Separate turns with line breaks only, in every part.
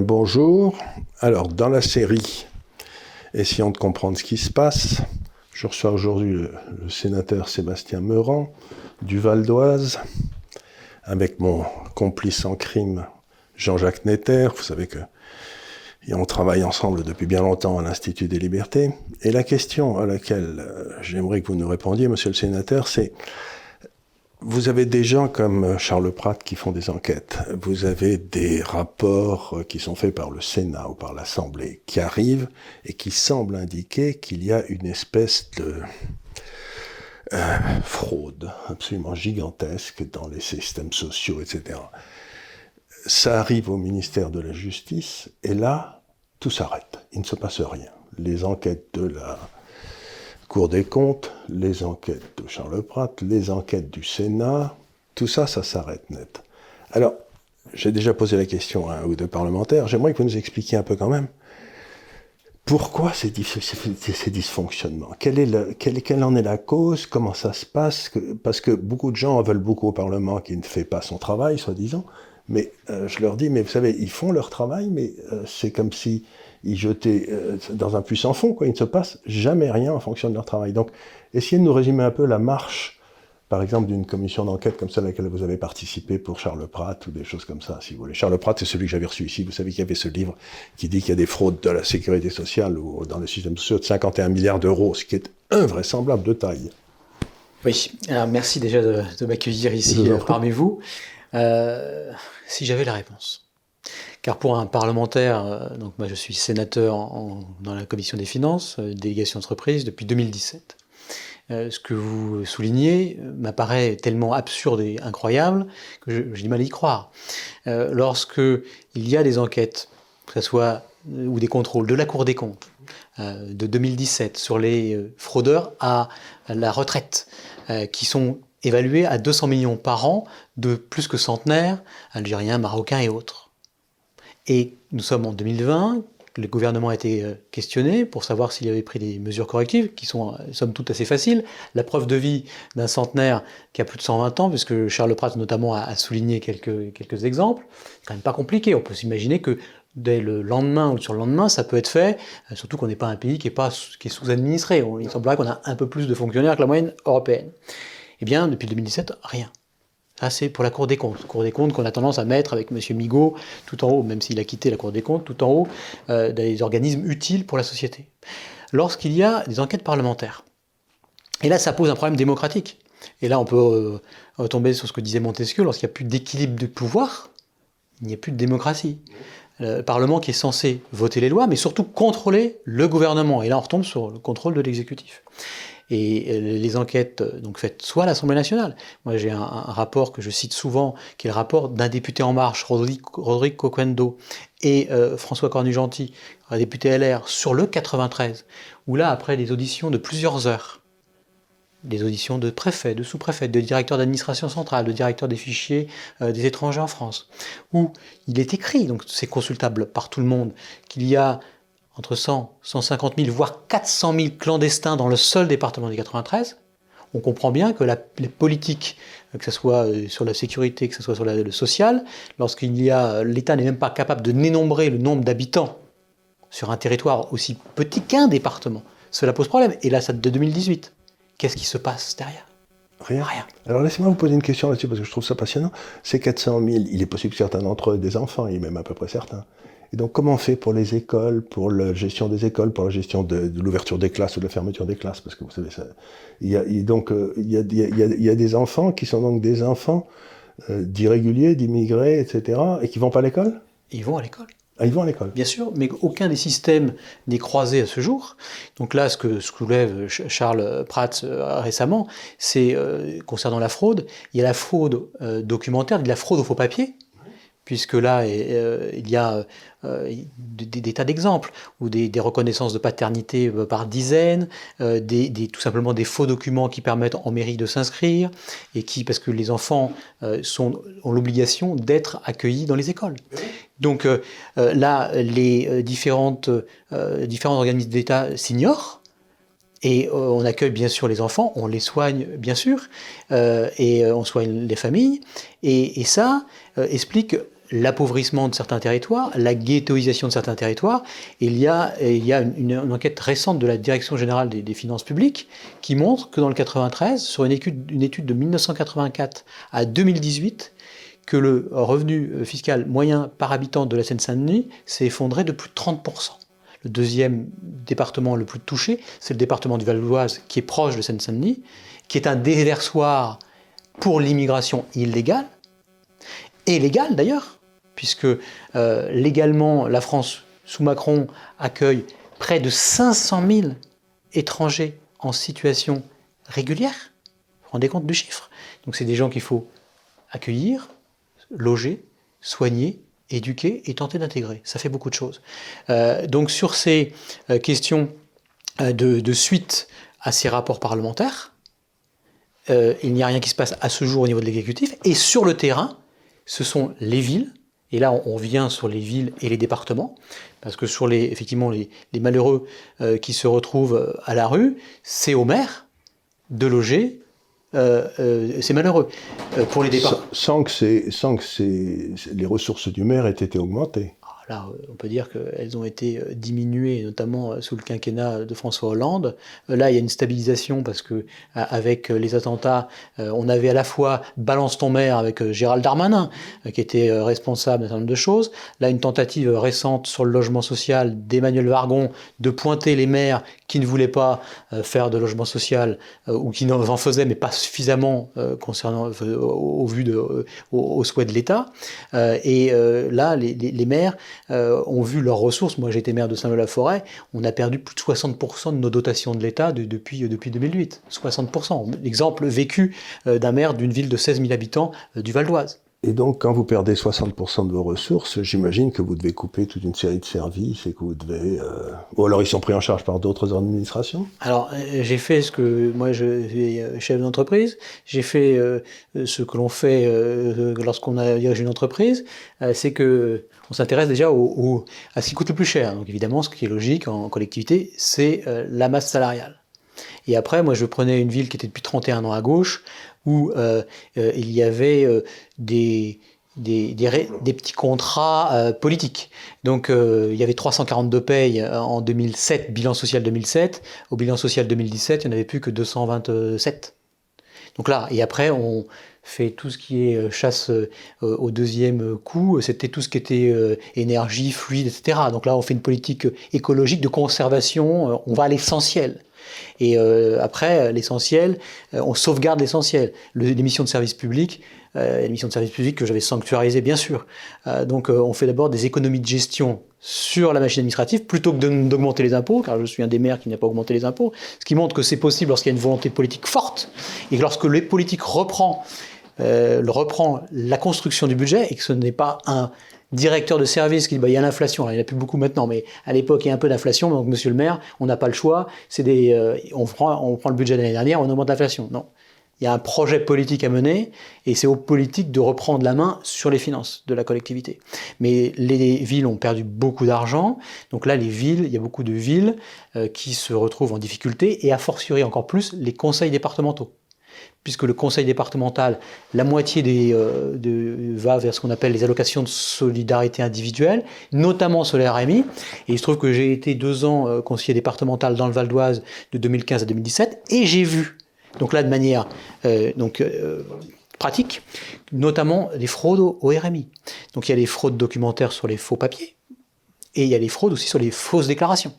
Bonjour. Alors, dans la série, essayons de comprendre ce qui se passe. Je reçois aujourd'hui le, sénateur Sébastien Meurant du Val d'Oise, avec mon complice en crime Jean-Jacques Netter. Vous savez que on travaille ensemble depuis bien longtemps à l'Institut des libertés. Et la question à laquelle euh, j'aimerais que vous nous répondiez, monsieur le sénateur, c'est vous avez des gens comme Charles Pratt qui font des enquêtes. Vous avez des rapports qui sont faits par le Sénat ou par l'Assemblée qui arrivent et qui semblent indiquer qu'il y a une espèce de euh, fraude absolument gigantesque dans les systèmes sociaux, etc. Ça arrive au ministère de la Justice et là, tout s'arrête. Il ne se passe rien. Les enquêtes de la Cour des comptes, les enquêtes de Charles Pratt, les enquêtes du Sénat, tout ça, ça s'arrête net. Alors, j'ai déjà posé la question à un ou deux parlementaires, j'aimerais que vous nous expliquiez un peu quand même pourquoi ces, ces dysfonctionnements quelle, en est la cause? Comment ça se passe? Parce que beaucoup de gens veulent beaucoup au Parlement qui ne fait pas son travail, soi-disant. Mais euh, je leur dis, mais vous savez, ils font leur travail, mais euh, c'est comme si ils jetaient euh, dans un puissant fond, quoi. Il ne se passe jamais rien en fonction de leur travail. Donc, essayez de nous résumer un peu la marche, par exemple, d'une commission d'enquête comme celle à laquelle vous avez participé pour Charles Pratt ou des choses comme ça, si vous voulez. Charles Pratt, c'est celui que j'avais reçu ici. Vous savez qu'il y avait ce livre qui dit qu'il y a des fraudes de la sécurité sociale ou dans le système social de 51 milliards d'euros, ce qui est invraisemblable de taille.
Oui, alors merci déjà de, m'accueillir ici euh, parmi vous. Euh, si j'avais la réponse. Car pour un parlementaire, euh, donc moi je suis sénateur dans la commission des finances, euh, délégation d'entreprise depuis 2017. Euh, ce que vous soulignez m'apparaît tellement absurde et incroyable que j'ai du mal à y croire. lorsque il y a des enquêtes, que ce soit ou des contrôles de la Cour des comptes de 2017 sur les fraudeurs à la retraite, qui sont évalués à 200 millions par an de plus que centenaires, algériens, marocains et autres. Et nous sommes en 2020, le gouvernement a été euh, questionné pour savoir s'il avait pris des mesures correctives, qui sont, euh, somme toute, assez faciles. La preuve de vie d'un centenaire qui a plus de 120 ans, puisque Charles Pratt notamment a, souligné quelques, quelques exemples, c'est quand même pas compliqué. On peut s'imaginer que dès le lendemain ou sur le lendemain, ça peut être fait, euh, surtout qu'on n'est pas un pays qui est, pas, qui est sous-administré. Il semblerait qu'on a un peu plus de fonctionnaires que la moyenne européenne. Eh bien, depuis 2017, rien. Ça, c'est pour la Cour des comptes. Cour des comptes qu'on a tendance à mettre avec M. Migaud tout en haut, même s'il a quitté la Cour des comptes, tout en haut, euh, des organismes utiles pour la société. Lorsqu'il y a des enquêtes parlementaires, et là, ça pose un problème démocratique. Et là, on peut euh, retomber sur ce que disait Montesquieu, lorsqu'il n'y a plus d'équilibre de pouvoir, il n'y a plus de démocratie. Le Parlement qui est censé voter les lois, mais surtout contrôler le gouvernement. Et là, on retombe sur le contrôle de l'exécutif et euh, les enquêtes euh, donc faites soit à l'Assemblée nationale. Moi, j'ai un, rapport que je cite souvent, qui est le rapport d'un député En Marche, Rodrigue, Coquendo, et euh, François Cornu-Gentil, un député LR, sur le 93, où là, après des auditions de plusieurs heures, des auditions de préfets, de sous-préfets, de directeurs d'administration centrale, de directeurs des fichiers des étrangers en France, où il est écrit, donc c'est consultable par tout le monde, qu'il y a entre 100, 150 000, voire 400 000 clandestins dans le seul département du 93, on comprend bien que les politiques, que ce soit euh, sur la sécurité, que ce soit sur le social, lorsqu'il y a, l'État n'est même pas capable de dénombrer le nombre d'habitants sur un territoire aussi petit qu'un département, cela pose problème. Et là, ça date de 2018. Qu'est-ce qui se passe derrière?
Rien. Rien. Alors laissez-moi vous poser une question là-dessus parce que je trouve ça passionnant. Ces 400 000, il est possible que certains d'entre eux aient des enfants, et même à peu près certains. Et donc, comment on fait pour les écoles, pour la gestion des écoles, pour la gestion de, l'ouverture des classes ou de la fermeture des classes? Parce que vous savez, ça, il y a, donc, il y a, il y a, des enfants qui sont donc des enfants euh, d'irréguliers, d'immigrés, etc., et qui vont pas à l'école?
Ils vont à l'école.
Ah, ils vont à l'école.
Bien sûr, mais aucun des systèmes n'est croisé à ce jour. Donc là, ce que soulève Charles Pratt euh, récemment, c'est euh, concernant la fraude. Il y a la fraude documentaire, il y a la fraude au faux papier puisque là, euh, il y a euh, des, tas d'exemples, ou des, reconnaissances de paternité euh, par dizaines, des, tout simplement des faux documents qui permettent en mairie de s'inscrire, et qui, parce que les enfants sont, ont l'obligation d'être accueillis dans les écoles. Donc là, les différentes, différents organismes d'État s'ignorent, et on accueille bien sûr les enfants, on les soigne bien sûr, et on soigne les familles. Et, et ça explique l'appauvrissement de certains territoires, la ghettoisation de certains territoires. Il y a, une, enquête récente de la Direction générale des, finances publiques qui montre que dans le 93, sur une étude, une étude de 1984 à 2018, que le revenu fiscal moyen par habitant de la Seine-Saint-Denis s'est effondré de plus de 30%. Le deuxième département le plus touché, c'est le département du Val d'Oise, qui est proche de Seine-Saint-Denis, qui est un déversoir pour l'immigration illégale, et légale d'ailleurs, puisque euh, légalement, la France, sous Macron, accueille près de 500 000 étrangers en situation régulière. Vous vous rendez compte du chiffre? Donc c'est des gens qu'il faut accueillir, loger, soigner, éduquer et tenter d'intégrer. Ça fait beaucoup de choses. Euh, donc sur ces euh, questions de, de, suite à ces rapports parlementaires, il n'y a rien qui se passe à ce jour au niveau de l'exécutif. Et sur le terrain, ce sont les villes, et là on vient sur les villes et les départements, parce que sur les, effectivement, les, malheureux euh, qui se retrouvent euh, à la rue, c'est au maire de loger euh, c'est malheureux pour les départements.
Sans, que, sans que les ressources du maire aient été augmentées.
On peut dire qu'elles ont été euh, diminuées, notamment euh, sous le quinquennat de François Hollande. Euh, là, il y a une stabilisation parce que avec les attentats, on avait à la fois balance ton maire avec Gérald Darmanin, qui était responsable d'un certain nombre de choses. Là, une tentative récente sur le logement social d'Emmanuel Vargon de pointer les maires qui ne voulaient pas faire de logement social ou qui en faisaient mais pas suffisamment concernant au, vu de souhait de l'État. et là, les maires euh, ont vu leurs ressources. Moi, été maire de Saint-Leu-la-Forêt. On a perdu plus de 60% de nos dotations de l'État depuis, euh, depuis 2008. 60%. L'exemple vécu euh, d'un maire d'une ville de 16 000 habitants du Val d'Oise.
Et donc, quand vous perdez 60% de vos ressources, j'imagine que vous devez couper toute une série de services et que vous devez. Ou alors, ils sont pris en charge par d'autres administrations
Alors, j'ai fait ce que. Moi, je suis chef d'entreprise. J'ai fait ce que l'on fait lorsqu'on a dirigé une entreprise. C'est que on s'intéresse déjà au, à ce qui coûte le plus cher. Donc évidemment, ce qui est logique en collectivité, c'est euh, la masse salariale. Et après, moi, je prenais une ville qui était depuis 31 ans à gauche, où euh, euh, il y avait des, des, des, petits contrats politiques. Donc il y avait 342 payes en 2007, bilan social 2007. Au bilan social 2017, il n'y en avait plus que 227. Donc là, et après, on, fait tout ce qui est euh, chasse euh, au deuxième coup, c'était tout ce qui était euh, énergie, fluide, etc. Donc là, on fait une politique écologique de conservation, on va à l'essentiel. Et après, l'essentiel, on sauvegarde l'essentiel. L'émission de service public, l'émission de service public que j'avais sanctuarisée, bien sûr. donc on fait d'abord des économies de gestion sur la machine administrative plutôt que d'augmenter les impôts, car je suis un des maires qui n'a pas augmenté les impôts, ce qui montre que c'est possible lorsqu'il y a une volonté politique forte et que lorsque les politiques reprend euh, reprend la construction du budget et que ce n'est pas un directeur de service qui dit bah, il y a l'inflation, il n'y en a plus beaucoup maintenant, mais à l'époque il y a un peu d'inflation, donc monsieur le maire, on n'a pas le choix, euh, on, prend, on prend le budget de l'année dernière, on augmente l'inflation. Non. Il y a un projet politique à mener et c'est aux politiques de reprendre la main sur les finances de la collectivité. Mais les villes ont perdu beaucoup d'argent, donc là les villes, il y a beaucoup de villes euh, qui se retrouvent en difficulté et a fortiori encore plus les conseils départementaux puisque le conseil départemental, la moitié des, euh, va vers ce qu'on appelle les allocations de solidarité individuelle, notamment sur les RMI. Et il se trouve que j'ai été deux ans euh, conseiller départemental dans le Val d'Oise de 2015 à 2017, et j'ai vu, donc là de manière euh, donc, pratique, notamment les fraudes au, au RMI. Donc il y a les fraudes documentaires sur les faux papiers, et il y a les fraudes aussi sur les fausses déclarations.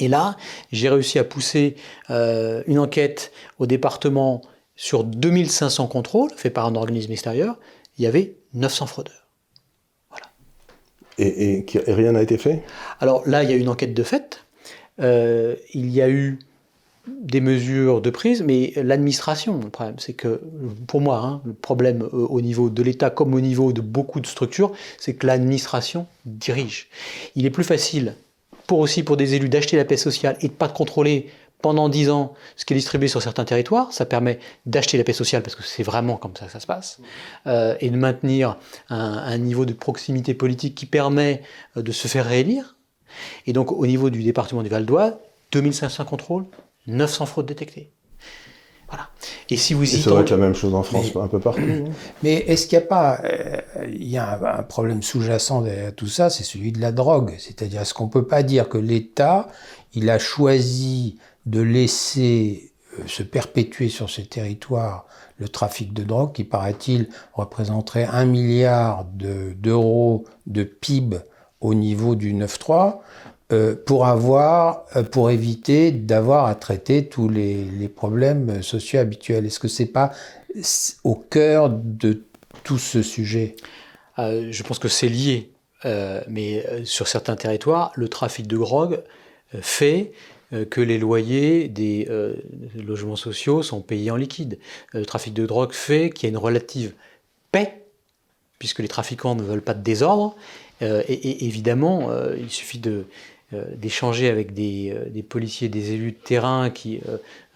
Et là, j'ai réussi à pousser une enquête au département sur 2500 contrôles faits par un organisme extérieur, il y avait 900 fraudeurs.
Voilà. Et, rien n'a été fait?
Alors là, il y a eu une enquête de fait. Euh, il y a eu des mesures de prise, mais l'administration, le problème, c'est que, pour moi, hein, le problème euh, au niveau de l'État comme au niveau de beaucoup de structures, c'est que l'administration dirige. Il est plus facile, pour aussi pour des élus, d'acheter la paix sociale et de pas contrôler pendant 10 ans ce qui est distribué sur certains territoires. Ça permet d'acheter la paix sociale parce que c'est vraiment comme ça que ça se passe, euh, et de maintenir un, niveau de proximité politique qui permet euh, de se faire réélire. Et donc au niveau du département du Val d'Oise, 2500 contrôles, 900 fraudes détectées. Voilà. Et si vous y
ça doit être la même chose en France, un peu partout.
Mais est-ce qu'il n'y a pas euh, il y a un, problème sous-jacent derrière tout ça, c'est celui de la drogue. C'est-à-dire, est-ce qu'on peut pas dire que l'État, il a choisi de laisser euh, se perpétuer sur ces territoires le trafic de drogue, qui paraît-il représenterait un milliard d'euros de, PIB au niveau du 9-3, euh, pour avoir, euh, pour éviter d'avoir à traiter tous les, problèmes sociaux habituels. Est-ce que c'est pas au cœur de tout ce sujet?
Euh, Je pense que c'est lié, mais sur certains territoires, le trafic de drogue fait que les loyers des logements sociaux sont payés en liquide. Le trafic de drogue fait qu'il y a une relative paix, puisque les trafiquants ne veulent pas de désordre. et, évidemment, il suffit de, euh, d'échanger avec des, euh, des, policiers, des élus de terrain qui,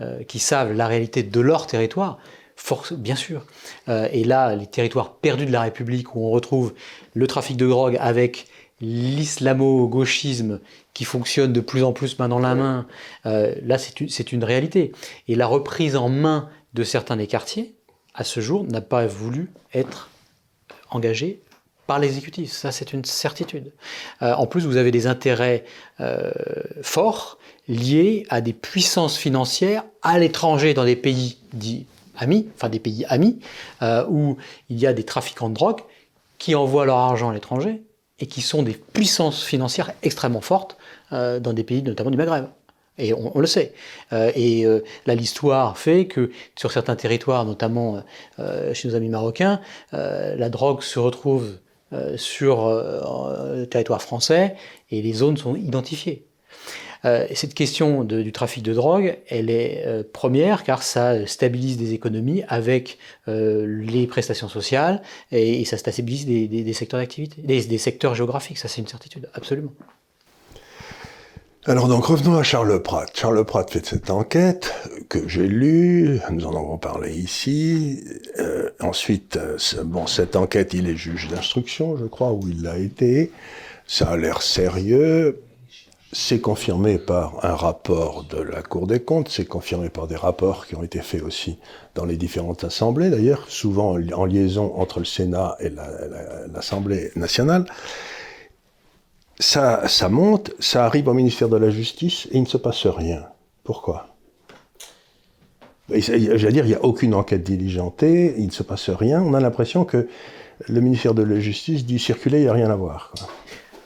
euh, qui savent la réalité de leur territoire, force, bien sûr. et là, les territoires perdus de la République, où on retrouve le trafic de drogue avec l'islamo-gauchisme qui fonctionne de plus en plus main dans la main, là, c'est une réalité. Et la reprise en main de certains des quartiers, à ce jour, n'a pas voulu être engagée par l'exécutif, ça c'est une certitude. Euh, en plus, vous avez des intérêts euh, forts liés à des puissances financières à l'étranger dans des pays dits amis, enfin des pays amis, euh, où il y a des trafiquants de drogue qui envoient leur argent à l'étranger et qui sont des puissances financières extrêmement fortes dans des pays notamment du Maghreb. Et on, le sait. et là, l'histoire fait que sur certains territoires, notamment chez nos amis marocains, la drogue se retrouve sur euh, le territoire français et les zones sont identifiées. Euh, cette question du trafic de drogue, elle est première car ça stabilise des économies avec les prestations sociales et, ça stabilise des, secteurs d'activité, des, secteurs géographiques, ça c'est une certitude, absolument.
Alors donc revenons à Charles Pratt. Charles Pratt fait cette enquête que j'ai lue, nous en avons parlé ici. Euh, ensuite, euh, bon, cette enquête, il est juge d'instruction, je crois, où il l'a été. Ça a l'air sérieux. C'est confirmé par un rapport de la Cour des comptes, c'est confirmé par des rapports qui ont été faits aussi dans les différentes assemblées, d'ailleurs, souvent en liaison entre le Sénat et l'Assemblée nationale ça, ça monte, ça arrive au ministère de la Justice et il ne se passe rien. Pourquoi? J'allais dire, il n'y a aucune enquête diligentée, il ne se passe rien. On a l'impression que le ministère de la Justice dit circuler, il n'y a rien à voir.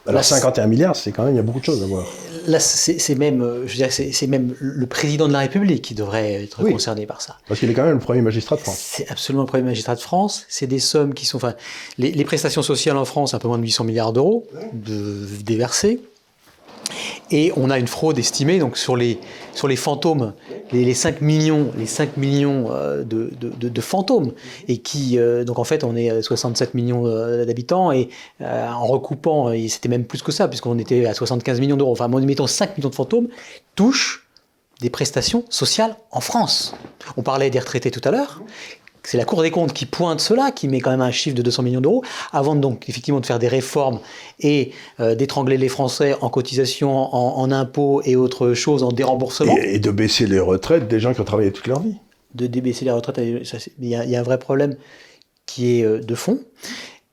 Alors 51 milliards, c'est quand même, il y a beaucoup de choses à voir.
Là, c'est même, euh, je veux c'est même le président de la République qui devrait être concerné par ça.
Parce qu'il est quand même le premier magistrat de France.
C'est absolument le premier magistrat de France. C'est des sommes qui sont, enfin, les, prestations sociales en France, un peu moins de 800 milliards d'euros de, déversés. Et on a une fraude estimée sur les, fantômes, les, 5 millions, les 5 millions euh, de, fantômes. Et qui, euh, donc en fait, on est 67 millions euh, d'habitants et en recoupant, c'était même plus que ça, puisqu'on était à 75 millions d'euros. Enfin, en mettant 5 millions de fantômes, touche des prestations sociales en France. On parlait des retraités tout à l'heure. C'est la Cour des comptes qui pointe cela, qui met quand même un chiffre de 200 millions d'euros, avant donc effectivement de faire des réformes et euh, d'étrangler les Français en cotisation, en, impôts et autres choses, en déremboursement.
Et, de baisser les retraites des gens qui ont travaillé toute leur vie.
De débaisser les retraites, il y, a un vrai problème qui est euh, de fond.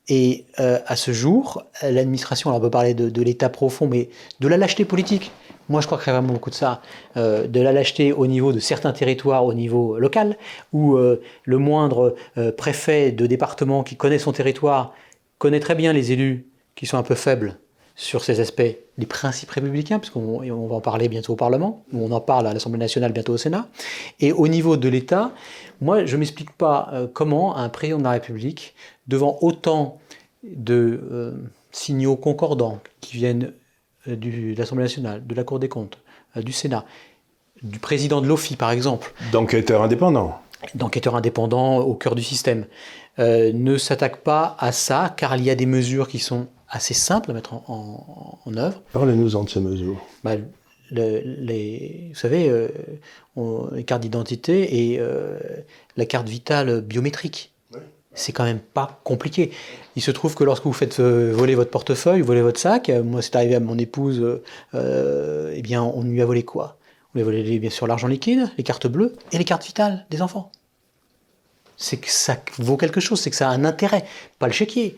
Et euh, à ce jour, l'administration, on peut parler de, de l'État profond, mais de la lâcheté politique. Moi, je crois qu'il y a vraiment beaucoup de ça, euh, de la lâcheté au niveau de certains territoires, au niveau local, où euh, le moindre euh, préfet de département qui connaît son territoire connaît très bien les élus qui sont un peu faibles sur ces aspects, les principes républicains, parce qu'on va en parler bientôt au Parlement, ou on en parle à l'Assemblée nationale, bientôt au Sénat. Et au niveau de l'État, moi, je ne m'explique pas comment un président de la République, devant autant de signaux concordants qui viennent euh, de l'Assemblée nationale, de la Cour des comptes, euh, du Sénat, du président de l'OFI par exemple.
D'enquêteurs indépendants.
D'enquêteurs indépendants au cœur du système. Euh, ne s'attaque pas à ça car il y a des mesures qui sont assez simples à mettre en, œuvre.
Parlez-nous-en de ces mesures.
Bah, les, vous savez, les cartes d'identité et la carte vitale biométrique c'est quand même pas compliqué. Il se trouve que lorsque vous faites euh, voler votre portefeuille, voler votre sac, euh, moi c'est arrivé à mon épouse, euh, eh bien on lui a volé quoi? Vous voulez voler bien sûr l'argent liquide, les cartes bleues et les cartes vitales des enfants. C'est que ça vaut quelque chose, c'est que ça a un intérêt. Pas le chéquier,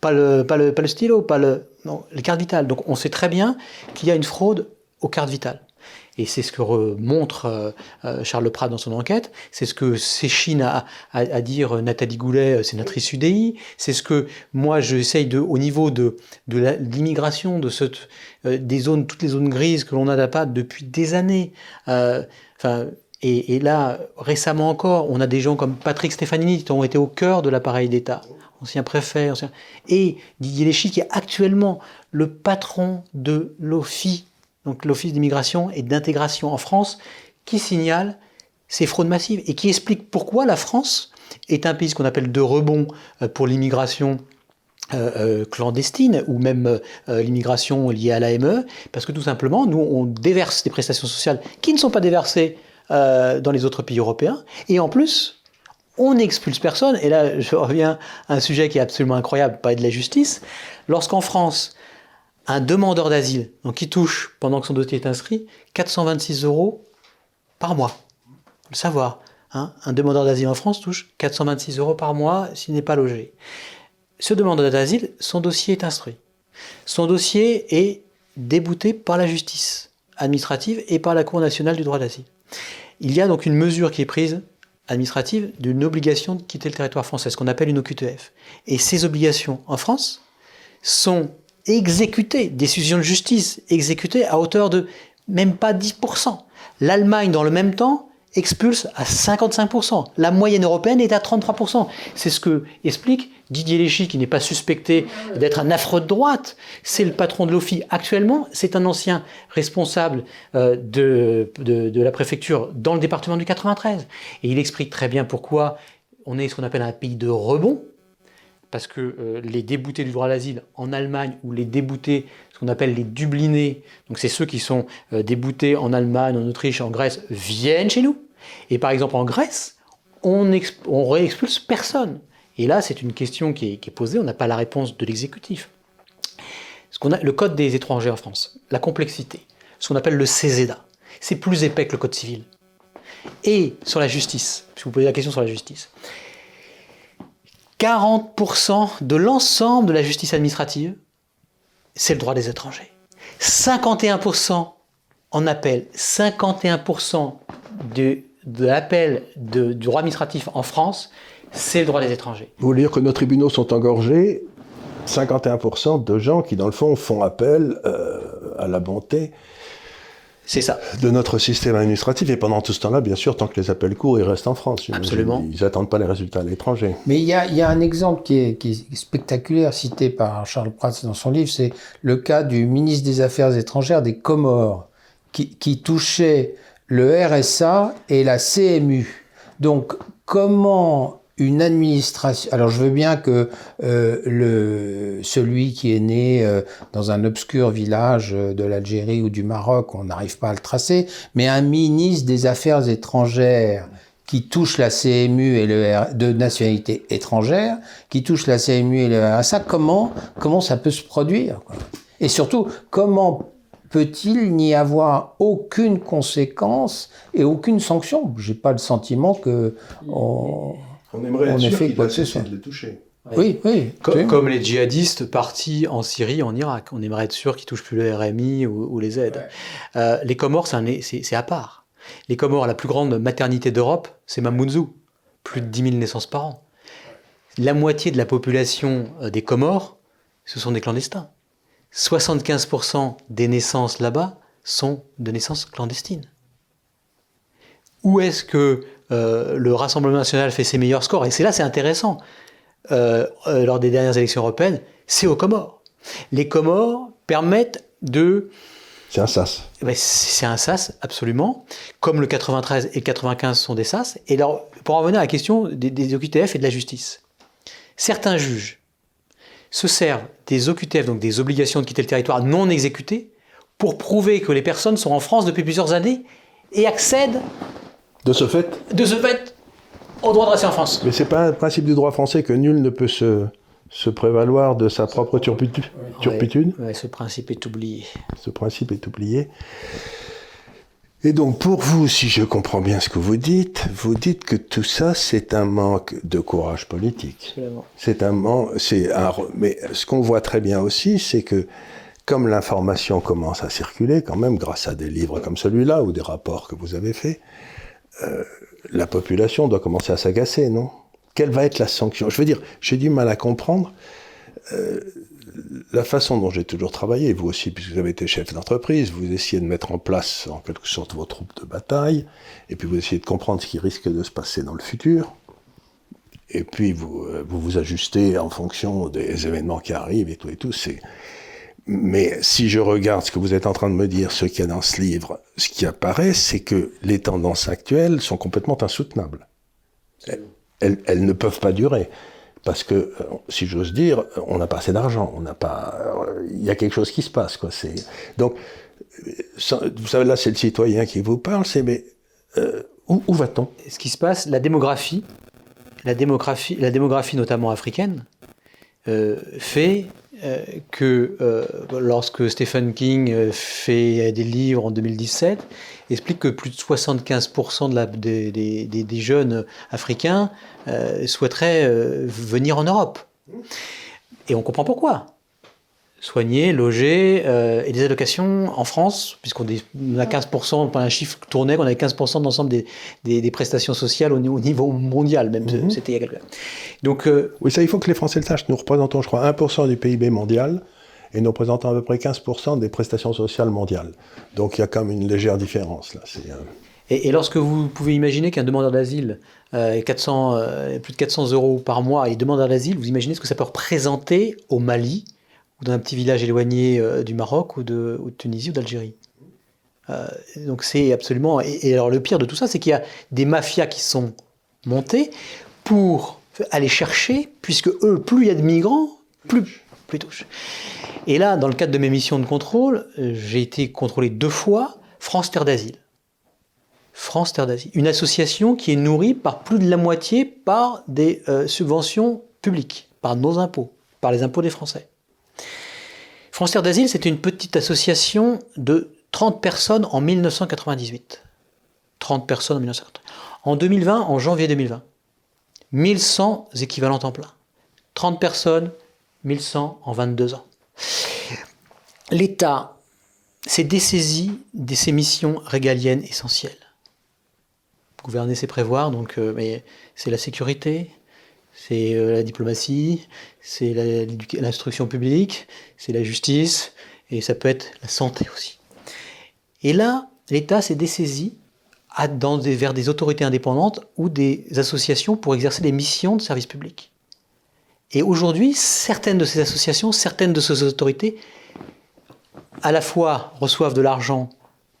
pas le, pas le, pas le stylo, pas le. Non, les cartes vitales. Donc on sait très bien qu'il y a une fraude aux cartes vitales. Et c'est ce que montre euh, euh, Charles Prat dans son enquête, c'est ce que s'échine à, à, dire Nathalie Goulet, euh, sénatrice UDI, c'est ce que moi j'essaye de, au niveau de, de l'immigration, de, des zones, toutes les zones grises que l'on a d'APA depuis des années. Et, là, récemment encore, on a des gens comme Patrick Stefanini qui ont été au cœur de l'appareil d'État, ancien préfet, ancien... et Didier Léchy qui est actuellement le patron de l'OFI donc l'Office d'immigration et d'intégration en France, qui signale ces fraudes massives et qui explique pourquoi la France est un pays qu'on appelle de rebond euh, pour l'immigration euh, euh, clandestine ou même l'immigration liée à l'AME, parce que tout simplement, nous, on déverse des prestations sociales qui ne sont pas déversées dans les autres pays européens, et en plus, on n'expulse personne, et là je reviens à un sujet qui est absolument incroyable, pas de la justice, lorsqu'en France, un demandeur d'asile, donc qui touche, pendant que son dossier est inscrit, 426 euros par mois. Faut le savoir. Hein. un demandeur d'asile en France touche 426 euros par mois s'il n'est pas logé. Ce demandeur d'asile, son dossier est instruit. Son dossier est débouté par la justice administrative et par la Cour nationale du droit d'asile. Il y a donc une mesure qui est prise administrative d'une obligation de quitter le territoire français, ce qu'on appelle une OQTF. Et ces obligations en France sont exécutés, décisions de justice exécutées à hauteur de même pas 10%. L'Allemagne, dans le même temps, expulse à 55%. La moyenne européenne est à 33%. C'est ce que explique Didier Léchy, qui n'est pas suspecté d'être un affreux de droite. C'est le patron de l'OFI actuellement. C'est un ancien responsable euh, de, de, de, la préfecture dans le département du 93. Et il explique très bien pourquoi on est ce qu'on appelle un pays de rebond parce que euh, les déboutés du droit à l'asile en Allemagne ou les déboutés, ce qu'on appelle les dublinés, donc c'est ceux qui sont euh, déboutés en Allemagne, en Autriche, en Grèce, viennent chez nous. Et par exemple en Grèce, on, on réexpulse personne. Et là, c'est une question qui est, posée, on n'a pas la réponse de l'exécutif. Ce qu'on a, le code des étrangers en France, la complexité, ce qu'on appelle le CESEDA, c'est plus épais que le code civil. Et sur la justice, si vous posez la question sur la justice, 40% de l'ensemble de la justice administrative, c'est le droit des étrangers. 51% en appel, 51% de, de l'appel du droit administratif en France, c'est le droit des étrangers.
Vous voulez dire que nos tribunaux sont engorgés? 51% de gens qui, dans le fond, font appel euh, à la bonté
c'est ça.
De notre système administratif. Et pendant tout ce temps-là, bien sûr, tant que les appels courts, ils restent en France.
Absolument.
Ils n'attendent pas les résultats à l'étranger.
Mais il y a, y a, un exemple qui est, qui est, spectaculaire, cité par Charles Prats dans son livre, c'est le cas du ministre des Affaires étrangères des Comores, qui, qui touchait le RSA et la CMU. Donc, comment une administration. Alors je veux bien que euh, le celui qui est né euh, dans un obscur village euh, de l'Algérie ou du Maroc, on n'arrive pas à le tracer, mais un ministre des Affaires étrangères qui touche la CMU et le de nationalité étrangère, qui touche la CMU et le RSA, comment comment ça peut se produire Et surtout, comment peut-il n'y avoir aucune conséquence et aucune sanction? J'ai pas le sentiment que on,
on aimerait être sûr qu'il de les toucher.
Oui, oui.
Comme, les djihadistes partis en Syrie, en Irak. On aimerait être sûr qu'ils touchent plus le RMI ou, les aides. Euh, les Comores, c'est à part. Les Comores, la plus grande maternité d'Europe, c'est Mamoudzou. Plus de 10 000 naissances par an. La moitié de la population euh, des Comores, ce sont des clandestins. 75% des naissances là-bas sont de naissances clandestines. Où est-ce que euh, le Rassemblement national fait ses meilleurs scores, et c'est là c'est intéressant, euh, euh, lors des dernières élections européennes, c'est aux Comores. Les Comores permettent de...
C'est un SAS.
Eh ben, c'est un SAS, absolument. Comme le 93 et le 95 sont des SAS. Et alors, pour en revenir à la question des, des OQTF et de la justice, certains juges se servent des OQTF, donc des obligations de quitter le territoire non exécutées, pour prouver que les personnes sont en France depuis plusieurs années et accèdent
de ce fait
De ce fait, au droit de rester en France.
Mais c'est pas un principe du droit français que nul ne peut se, se prévaloir de sa propre turpitude
Oui, ce principe est oublié.
Ce principe est oublié. Et donc pour vous, si je comprends bien ce que vous dites, vous dites que tout ça c'est un manque de courage politique. C'est un manque, c'est un, mais ce qu'on voit très bien aussi, c'est que comme l'information commence à circuler quand même grâce à des livres comme celui-là ou des rapports que vous avez faits, euh, la population doit commencer à s'agacer, non? Quelle va être la sanction? Je veux dire, j'ai du mal à comprendre. Euh, la façon dont j'ai toujours travaillé, vous aussi, puisque vous avez été chef d'entreprise, vous essayez de mettre en place en quelque sorte vos troupes de bataille, et puis vous essayez de comprendre ce qui risque de se passer dans le futur, et puis vous euh, vous, ajustez en fonction des événements qui arrivent et tout et tout. C'est mais si je regarde ce que vous êtes en train de me dire, ce qu'il y a dans ce livre, ce qui apparaît, c'est que les tendances actuelles sont complètement insoutenables. Elles, ne peuvent pas durer parce que, euh, si j'ose dire, on n'a pas assez d'argent, on n'a pas, il y a quelque chose qui se passe, quoi. Donc, vous savez, là, c'est le citoyen qui vous parle, c'est mais euh, où, va-t-on?
Ce qui se passe, la démographie, la démographie, la démographie notamment africaine, euh, fait euh, que euh, lorsque Stephen King euh, fait des livres en 2017, explique que plus de 75% de la, des, des, des, jeunes africains souhaiteraient venir en Europe. Et on comprend pourquoi soignés, logés euh, et des allocations en France, puisqu'on a 15%, par un chiffre tournait, qu'on avait 15% de l'ensemble des, des, des, prestations sociales au, au niveau mondial, même mm -hmm. c'était il y a quelques
Donc, euh, oui, ça, il faut que les Français le sachent. Nous représentons, je crois, 1% du PIB mondial et nous représentons à peu près 15% des prestations sociales mondiales. Donc il y a quand même une légère différence là.
Euh... Et, et, lorsque vous pouvez imaginer qu'un demandeur d'asile euh, 400, euh, plus de 400 euros par mois est demandeur d'asile, vous imaginez ce que ça peut représenter au Mali ou dans un petit village éloigné euh, du Maroc ou de, Tunisie ou d'Algérie. Euh, donc c'est absolument... Et, alors le pire de tout ça, c'est qu'il y a des mafias qui sont montées pour aller chercher, puisque eux, plus il y a de migrants, plus, plus touche. Et là, dans le cadre de mes missions de contrôle, euh, j'ai été contrôlé deux fois France Terre d'Asile. France Terre d'Asile, une association qui est nourrie par plus de la moitié par des subventions publiques, par nos impôts, par les impôts des Français. Terre d'Asile, c'était une petite association de 30 personnes en 1998. 30 personnes en 1998. En 2020, en janvier 2020, 1100 équivalents temps plein. 30 personnes, 1100 en 22 ans. L'État s'est dessaisi de ses missions régaliennes essentielles. Gouverner, c'est prévoir, donc euh, mais c'est la sécurité, c'est euh, la diplomatie, c'est l'instruction publique, c'est la justice, et ça peut être la santé aussi. Et là, l'État s'est dessaisi vers des autorités indépendantes ou des associations pour exercer des missions de service public. Et aujourd'hui, certaines de ces associations, certaines de ces autorités, à la fois reçoivent de l'argent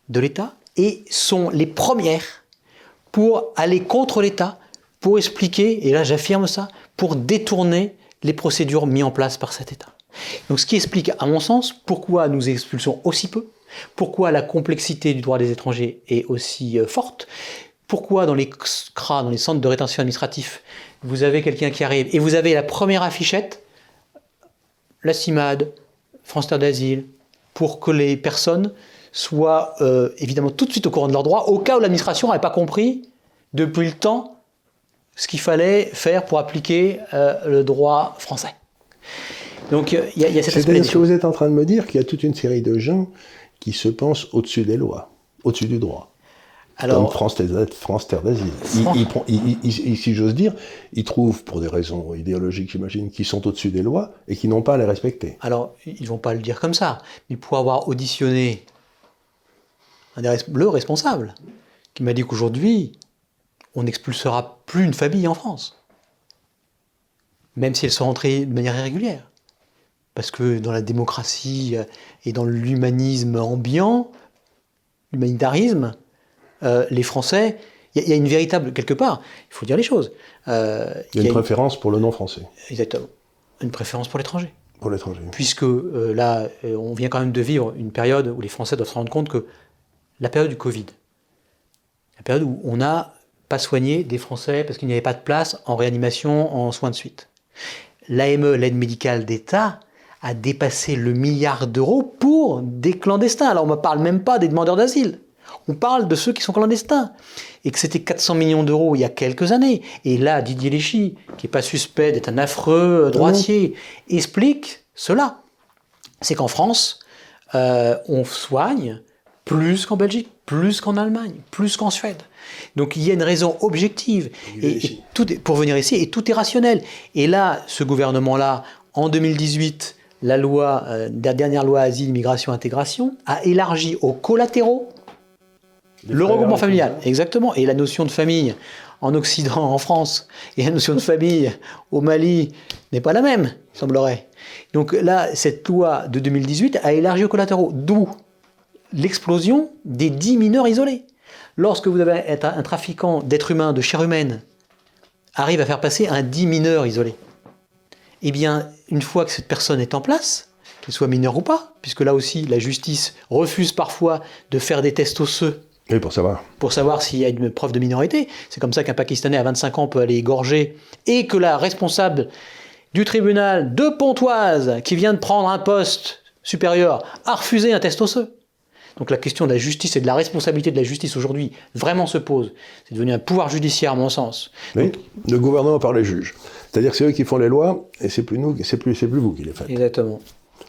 de l'État et sont les premières pour aller contre l'État, pour expliquer, et là j'affirme ça, pour détourner les procédures mises en place par cet État. Donc ce qui explique, à mon sens, pourquoi nous expulsons aussi peu, pourquoi la complexité du droit des étrangers est aussi euh, forte, pourquoi dans les CRA, dans les centres de rétention administratif, vous avez quelqu'un qui arrive et vous avez la première affichette, la CIMAD, France Terre d'Asile, pour que les personnes soient euh, évidemment tout de suite au courant de leurs droits, au cas où l'administration n'avait pas compris depuis le temps ce qu'il fallait faire pour appliquer euh, le droit français.
Donc il y, y, a cette C'est ce que vous êtes en train de me dire qu'il y a toute une série de gens qui se pensent au-dessus des lois, au-dessus du droit. Alors, Comme France, France Terre d'Asile. Si j'ose dire, ils trouvent, pour des raisons idéologiques, j'imagine, qu'ils sont au-dessus des lois et qui n'ont pas à les respecter.
Alors, ils vont pas le dire comme ça, mais pour avoir auditionné un des, le responsable, qui m'a dit qu'aujourd'hui, on n'expulsera plus une famille en France. Même si elles sont rentrées de manière irrégulière. Parce que dans la démocratie et dans l'humanisme ambiant, l'humanitarisme, euh, les Français, il y, y, a une véritable, quelque part, il faut dire les choses.
Euh, il y a une préférence une... pour le non-français.
Exactement. Une préférence pour l'étranger.
Pour l'étranger.
Puisque euh, là, euh, on vient quand même de vivre une période où les Français doivent se rendre compte que la période du Covid, la période où on n'a pas soigné des Français parce qu'il n'y avait pas de place en réanimation, en soins de suite. L'AME, l'aide médicale d'État, a dépassé le milliard d'euros pour des clandestins. Alors on ne parle même pas des demandeurs d'asile. On parle de ceux qui sont clandestins. Et que c'était 400 millions d'euros il y a quelques années. Et là, Didier Léchy, qui n'est pas suspect d'être un affreux droitier, explique cela. C'est qu'en France, euh, on soigne plus qu'en Belgique, plus qu'en Allemagne, plus qu'en Suède. Donc il y a une raison objective et, tout pour venir ici et tout est rationnel. Et là, ce gouvernement-là, en 2018, la loi, euh, la dernière loi asile, immigration, intégration, a élargi aux collatéraux le regroupement familial. Exactement. Et la notion de famille en Occident, en France, et la notion de famille au Mali n'est pas la même, semblerait. Donc là, cette loi de 2018 a élargi aux collatéraux, d'où l'explosion des 10 mineurs isolés. Lorsque vous avez un trafiquant d'êtres humains, de chair humaine, arrive à faire passer un 10 mineurs isolé, eh bien, une fois que cette personne est en place, qu'elle soit mineure ou pas, puisque là aussi, la justice refuse parfois de faire des tests osseux.
Oui, pour savoir.
Pour savoir s'il y a une preuve de minorité. C'est comme ça qu'un Pakistanais à 25 ans peut aller égorger et que la responsable du tribunal de Pontoise, qui vient de prendre un poste supérieur, a refusé un test osseux. Donc la question de la justice et de la responsabilité de la justice aujourd'hui vraiment se pose. C'est devenu un pouvoir judiciaire, à mon sens.
Oui, le gouvernement par les juges. C'est-à-dire que c'est eux qui font les lois et c'est plus nous, c'est plus, c'est plus vous qui les faites.
Exactement.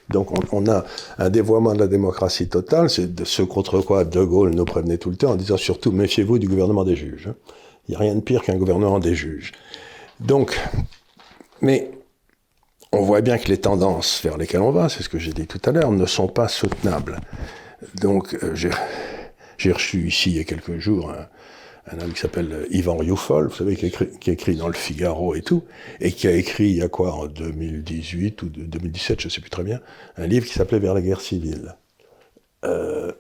Donc on, a un dévoiement de la démocratie totale, c'est de ce contre quoi De Gaulle nous prévenait tout le temps en disant surtout méfiez-vous du gouvernement des juges. Il n'y a rien de pire qu'un gouvernement des juges. Donc, mais on voit bien que les tendances vers lesquelles on va, c'est ce que j'ai dit tout à l'heure, ne sont pas soutenables. Donc, euh, j'ai reçu ici, il y a quelques jours, un, homme qui s'appelle Yvan Rioufol, vous savez, qui écrit, écrit, dans le Figaro et tout, et qui a écrit, il y a quoi, en 2018 ou 2017, je ne sais plus très bien, un livre qui s'appelait Vers la guerre civile. Euh,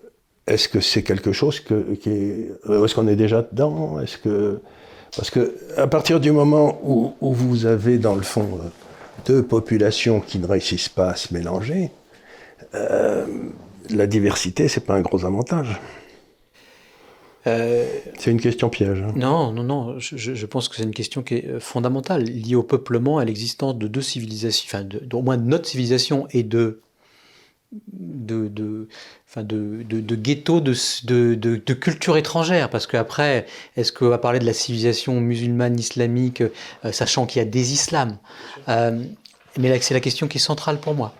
est-ce que c'est quelque chose qui est, euh, est-ce qu'on est déjà dedans? Est-ce que parce que à partir du moment où, vous avez dans le fond deux populations qui ne réussissent pas à se mélanger, la diversité, c'est pas un gros avantage. Euh, c'est une question piège. Hein.
Non, non, non. Je, pense que c'est une question qui est euh, fondamentale, liée au peuplement, à l'existence de deux civilisations, enfin, au moins de notre civilisation et de de, de, enfin de, de, de ghettos de, de, de, culture étrangère. Parce qu'après, est-ce qu'on va parler de la civilisation musulmane, islamique, euh, sachant qu'il y a des islams Mais c'est la question qui est centrale pour moi.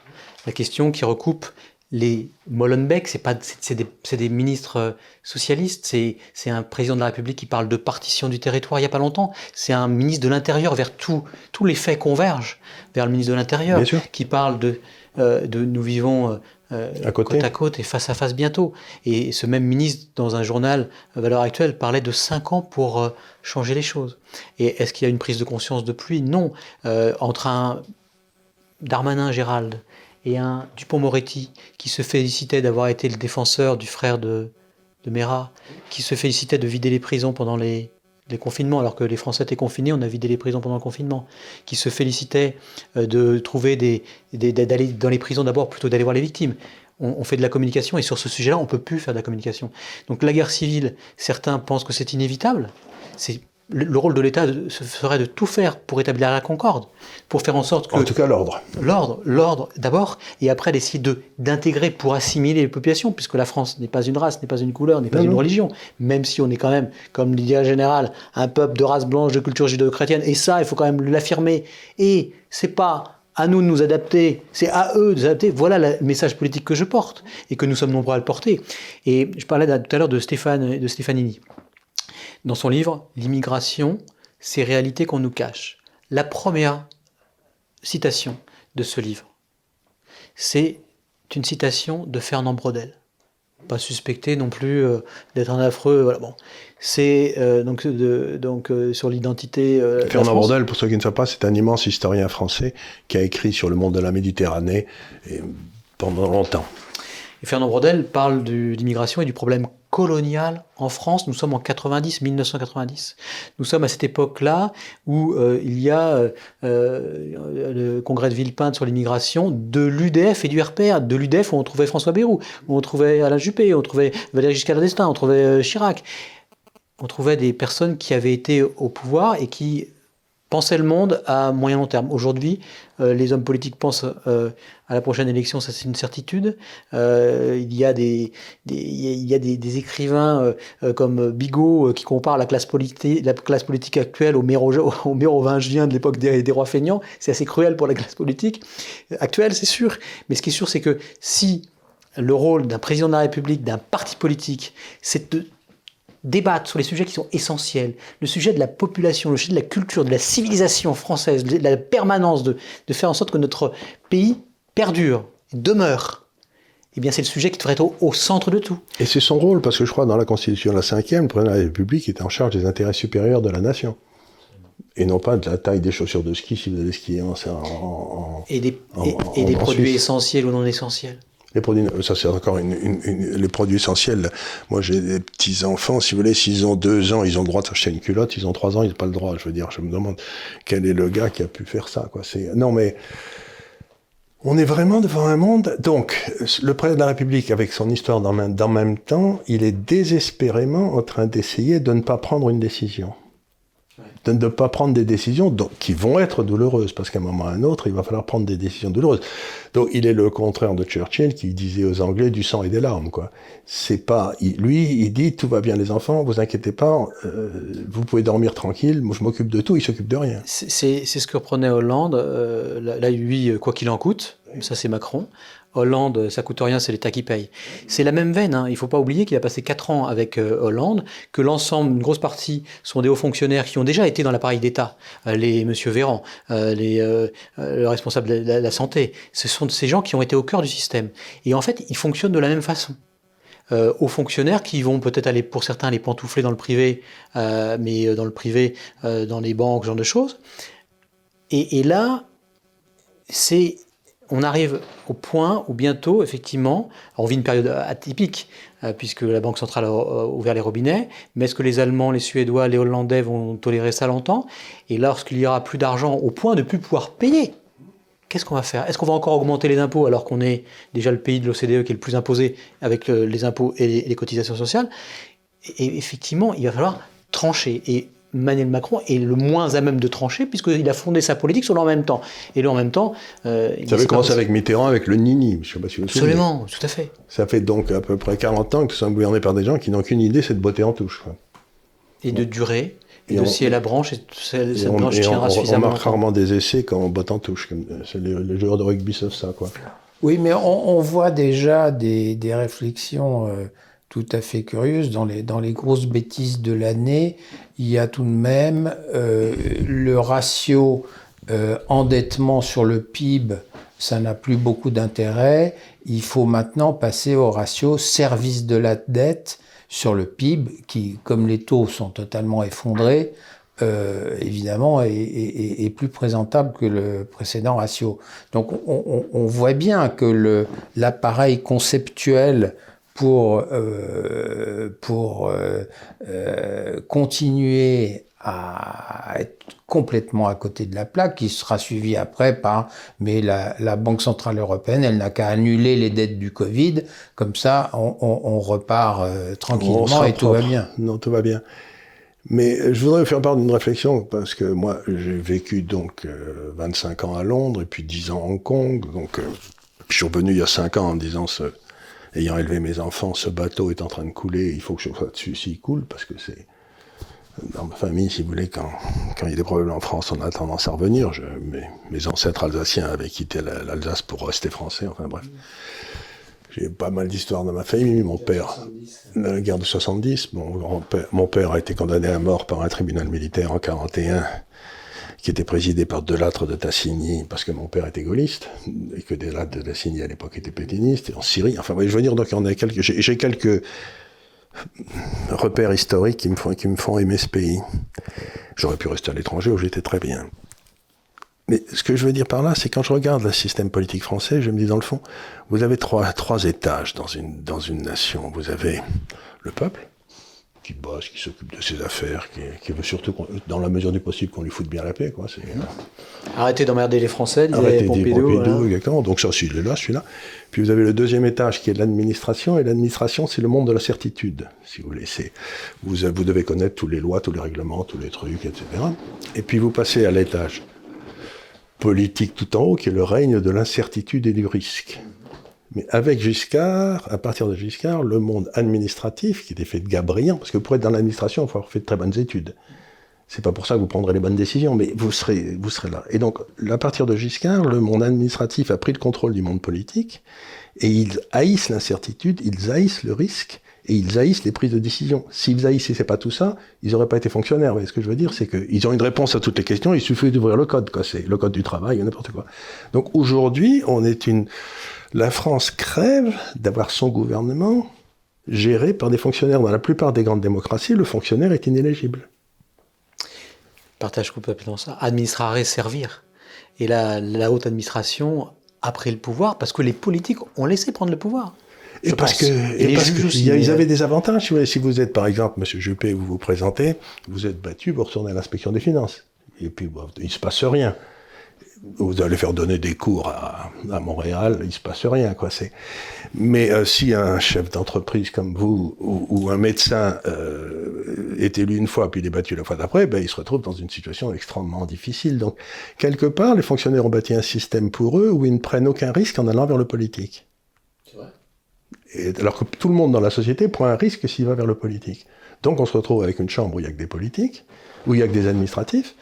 La question qui recoupe les Molenbeek, c'est pas, c'est des, des, ministres euh, socialistes, c'est un président de la République qui parle de partition du territoire il y a pas longtemps. C'est un ministre de l'Intérieur vers tout, tous les faits convergent vers le ministre de l'Intérieur qui parle de, euh, de nous vivons euh, à côte à côte et face à face bientôt. Et ce même ministre dans un journal Valeurs Actuelles parlait de cinq ans pour changer les choses. Et est-ce qu'il y a une prise de conscience de pluie? Non. entre un Darmanin Gérald et un Dupont-Moretti qui se félicitait d'avoir été le défenseur du frère de, de Mera, qui se félicitait de vider les prisons pendant les, confinements, alors que les Français étaient confinés, on a vidé les prisons pendant le confinement, qui se félicitait euh, de trouver des, d'aller dans les prisons d'abord plutôt d'aller voir les victimes. On, on, fait de la communication et sur ce sujet-là, on peut plus faire de la communication. Donc la guerre civile, certains pensent que c'est inévitable. C'est le rôle de l'État serait de tout faire pour établir la concorde, pour faire en sorte que...
En tout cas, l'ordre.
L'ordre, l'ordre d'abord, et après d'essayer de, d'intégrer pour assimiler les populations, puisque la France n'est pas une race, n'est pas une couleur, n'est pas une religion, même si on est quand même, comme l'idée général, un peuple de race blanche, de culture judéo-chrétienne, et ça, il faut quand même l'affirmer. Et c'est pas à nous de nous adapter, c'est à eux de s'adapter. Voilà le message politique que je porte, et que nous sommes nombreux à le porter. Et je parlais tout à l'heure de Stéphane, de Stéphanini dans son livre L'immigration, ces réalités qu'on nous cache. La première citation de ce livre, c'est une citation de Fernand Brodel. Pas suspecté non plus euh, d'être un affreux. Voilà, bon. C'est euh, donc, de, donc euh, sur l'identité.
Fernand Brodel, pour ceux qui ne savent pas, c'est un immense historien français qui a écrit sur le monde de la Méditerranée et, pendant longtemps.
Et Fernand Brodel parle de l'immigration et du problème colonial en France. Nous sommes en 90, 1990. Nous sommes à cette époque-là où euh, il y a euh, euh, le congrès de Villepinte sur l'immigration, de l'UDF et du RPR. De l'UDF où on trouvait François Bayrou, où on trouvait Alain Juppé, on trouvait Valéry Giscard d'Estaing, on trouvait Chirac. On trouvait des personnes qui avaient été au pouvoir et qui penser le monde à moyen long terme. Aujourd'hui, euh, les hommes politiques pensent euh, à la prochaine élection, ça c'est une certitude. Euh, il y a des, écrivains comme Bigot qui comparent la classe politique, actuelle au, méro, au mérovingien de l'époque des, des, rois feignants. C'est assez cruel pour la classe politique actuelle, c'est sûr. Mais ce qui est sûr, c'est que si le rôle d'un président de la République, d'un parti politique, c'est de débattre sur les sujets qui sont essentiels, le sujet de la population, le sujet de la culture, de la civilisation française, de la permanence, de, de faire en sorte que notre pays perdure, demeure. Eh bien, c'est le sujet qui devrait être au, centre de tout.
Et c'est son rôle, parce que je crois dans la Constitution, la cinquième, le président de la République est en charge des intérêts supérieurs de la nation. Et non pas de la taille des chaussures de ski si vous allez skier en, en,
Et des, et, des produits essentiels ou non essentiels.
Les produits, ça c'est encore une, les produits essentiels. Moi j'ai des petits enfants, si vous voulez, s'ils ont deux ans, ils ont le droit de s'acheter une culotte. S'ils ont trois ans, ils n'ont pas le droit. Je veux dire, je me demande quel est le gars qui a pu faire ça. Quoi. C'est non mais on est vraiment devant un monde. Donc le président de la République, avec son histoire dans, dans même temps, il est désespérément en train d'essayer de ne pas prendre une décision de ne pas prendre des décisions qui vont être douloureuses, parce qu'à un moment ou à un autre, il va falloir prendre des décisions douloureuses. Donc il est le contraire de Churchill qui disait aux Anglais du sang et des larmes. Quoi. C'est pas, lui, il dit tout va bien les enfants, vous inquiétez pas, euh, vous pouvez dormir tranquille, moi je m'occupe de tout, il s'occupe de rien.
C'est ce que reprenait Hollande. Euh, là, lui, quoi qu'il en coûte, ça c'est Macron. Hollande, ça coûte rien, c'est l'État qui paye. C'est la même veine. Hein. Il ne faut pas oublier qu'il a passé 4 ans avec euh, Hollande, que l'ensemble, une grosse partie, sont des hauts fonctionnaires qui ont déjà été dans l'appareil d'État. Euh, les Monsieur Véran, euh, les, le responsable de la, santé. Ce sont ces gens qui ont été au cœur du système. Et en fait, ils fonctionnent de la même façon. aux fonctionnaires qui vont peut-être aller, pour certains, les pantoufler dans le privé, mais dans le privé, dans les banques, ce genre de choses. Et, et là, c'est on arrive au point où bientôt, effectivement, on vit une période atypique, euh, puisque la Banque centrale a ouvert les robinets, mais est-ce que les Allemands, les Suédois, les Hollandais vont tolérer ça longtemps? Et lorsqu'il y aura plus d'argent au point de plus pouvoir payer, qu'est-ce qu'on va faire? Est-ce qu'on va encore augmenter les impôts alors qu'on est déjà le pays de l'OCDE qui est le plus imposé avec les impôts et les, cotisations sociales? Et effectivement, il va falloir trancher. Et Manuel Macron est le moins à même de trancher, puisqu'il a fondé sa politique sur le en même temps. Et le en même temps.
Euh, ça avait commencé avec Mitterrand, avec le Nini, je sais pas si vous
Absolument, tout à fait.
Ça fait donc à peu près 40 ans que nous sommes gouvernés par des gens qui n'ont qu'une idée, c'est de botter en touche.
Et de durer, et, de scier la branche, et cette et branche tiendra suffisamment.
On marque rarement des essais quand on botte en touche. C'est les, joueurs de rugby savent ça, quoi.
Oui, mais on, voit déjà des, des réflexions. Euh, tout à fait curieuse. Dans les, dans les grosses bêtises de l'année, il y a tout de même euh, le ratio euh, endettement sur le PIB, ça n'a plus beaucoup d'intérêt. Il faut maintenant passer au ratio service de la dette sur le PIB, qui, comme les taux sont totalement effondrés, euh, évidemment, est, plus présentable que le précédent ratio. Donc on, on voit bien que l'appareil conceptuel pour, euh, pour euh, euh, continuer à être complètement à côté de la plaque, qui sera suivi après par, mais la, la Banque Centrale Européenne, elle n'a qu'à annuler les dettes du Covid, comme ça on, on, on repart euh, tranquillement et tout va bien.
Non, tout va bien. Mais je voudrais vous faire part d'une réflexion, parce que moi, j'ai vécu donc 25 ans à Londres et puis 10 ans à Hong Kong, donc je suis revenu il y a 5 ans en disant ce, ayant élevé mes enfants, ce bateau est en train de couler, il faut que je sois dessus s'il coule, parce que c'est dans ma famille, si vous voulez, quand, il y a des problèmes en France, on a tendance à revenir. Mes, ancêtres alsaciens avaient quitté l'Alsace pour rester français, enfin bref. J'ai pas mal d'histoires dans ma famille. Mon père, la guerre de 70, mon, grand-père, mon père a été condamné à mort par un tribunal militaire en 41 qui était présidé par Delattre de Tassigny, parce que mon père était gaulliste, et que Delattre de Tassigny à l'époque était pétiniste, et en Syrie. Enfin, je veux dire, donc, j'ai quelques repères historiques qui me font, qui me font aimer ce pays. J'aurais pu rester à l'étranger où j'étais très bien. Mais ce que je veux dire par là, c'est quand je regarde le système politique français, je me dis dans le fond, vous avez trois, étages dans une nation. Vous avez le peuple, qui bosse, qui s'occupe de ses affaires, qui, veut surtout, dans la mesure du possible, qu'on lui foute bien la paix. Quoi.
Arrêtez d'emmerder les Français, disait
Arrêtez Pompidou. exactement. Donc ça, il est là, celui-là. Puis vous avez le deuxième étage qui est l'administration, et l'administration, c'est le monde de la certitude, si vous voulez. Vous, vous devez connaître tous les lois, tous les règlements, tous les trucs, etc. Et puis vous passez à l'étage politique tout en haut, qui est le règne de l'incertitude et du risque. Mais avec Giscard, à partir de Giscard, le monde administratif, qui était fait de gars brillants, parce que pour être dans l'administration, il faut avoir fait de très bonnes études. C'est pas pour ça que vous prendrez les bonnes décisions, mais vous serez, vous serez là. Et donc, à partir de Giscard, le monde administratif a pris le contrôle du monde politique, et ils haïssent l'incertitude, ils haïssent le risque, et ils haïssent les prises de décision. S'ils haïssaient pas tout ça, ils n'auraient pas été fonctionnaires. Mais ce que je veux dire, c'est qu'ils ont une réponse à toutes les questions, il suffit d'ouvrir le code, quoi. C'est le code du travail, n'importe quoi. Donc aujourd'hui, on est une, la France crève d'avoir son gouvernement géré par des fonctionnaires. Dans la plupart des grandes démocraties, le fonctionnaire est inéligible.
Partage dans ça. Administrer, servir. Et la, la haute administration a pris le pouvoir parce que les politiques ont laissé prendre le pouvoir.
Et parce que, et, parce ils avaient des avantages. Si vous êtes, par exemple, Monsieur Juppé, vous vous présentez, vous êtes battu, vous retournez à l'inspection des finances. Et puis, il se passe rien vous allez faire donner des cours à, Montréal, il se passe rien, quoi. C'est. Mais euh, si un chef d'entreprise comme vous ou, un médecin euh, est élu une fois puis il est battu la fois d'après, ben il se retrouve dans une situation extrêmement difficile. Donc quelque part, les fonctionnaires ont bâti un système pour eux où ils ne prennent aucun risque en allant vers le politique. Alors que tout le monde dans la société prend un risque s'il va vers le politique. Donc on se retrouve avec une chambre où il n'y a que des politiques, où il n'y a que des administratifs.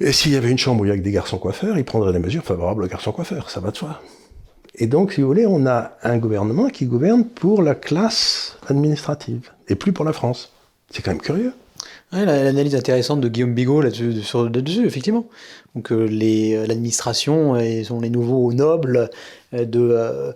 Et s'il y avait une chambre où il y a que des garçons coiffeurs, ils prendraient des mesures favorables aux garçons coiffeurs, ça va de soi. Et donc, si vous voulez, on a un gouvernement qui gouverne pour la classe administrative, et plus pour la France. C'est quand même curieux.
L'analyse intéressante de Guillaume Bigot là-dessus, effectivement. Donc euh, euh, l'administration sont les nouveaux nobles euh,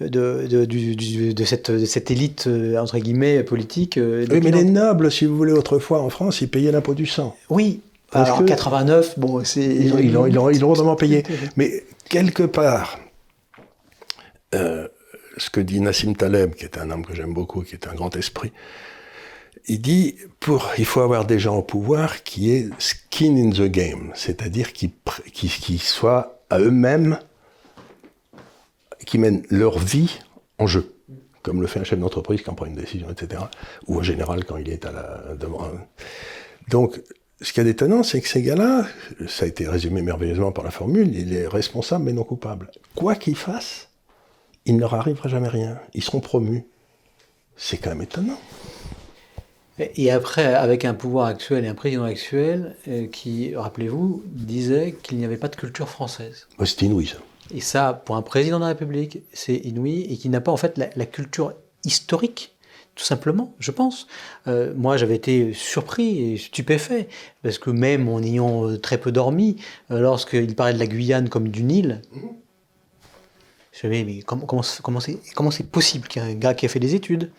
de, de, de, cette, cette, élite, entre guillemets, politique.
oui, mais les nobles, si vous voulez, autrefois en France, ils payaient l'impôt du sang.
Oui, alors, 89, bon, c'est.
Ils, l'ont vraiment payé. Mais quelque part, euh, ce que dit Nassim Taleb, qui est un homme que j'aime beaucoup, qui est un grand esprit, il dit pour, il faut avoir des gens au pouvoir qui est skin in the game, c'est-à-dire qui, qui, qui soient à eux-mêmes, qui mènent leur vie en jeu, comme le fait un chef d'entreprise quand prend une décision, etc., ou en général quand il est à la devant. Donc ce qui est étonnant, c'est que ces gars-là, ça a été résumé merveilleusement par la formule, il est responsable mais non coupable. Quoi qu'ils fassent, il ne leur arrivera jamais rien. Ils seront promus. C'est quand même étonnant.
Et après, avec un pouvoir actuel et un président actuel euh, qui, rappelez-vous, disait qu'il n'y avait pas de culture française.
c'est inouï ça.
Et ça, pour un président de la République, c'est inouï et qui n'a pas en fait la culture historique tout simplement, je pense. Euh, moi, j'avais été surpris et stupéfait, parce que même en ayant euh, très peu dormi, euh, lorsqu'il parlait de la Guyane comme d'une île, je me mais comment, comment, comment c'est possible qu'un gars qui a fait des études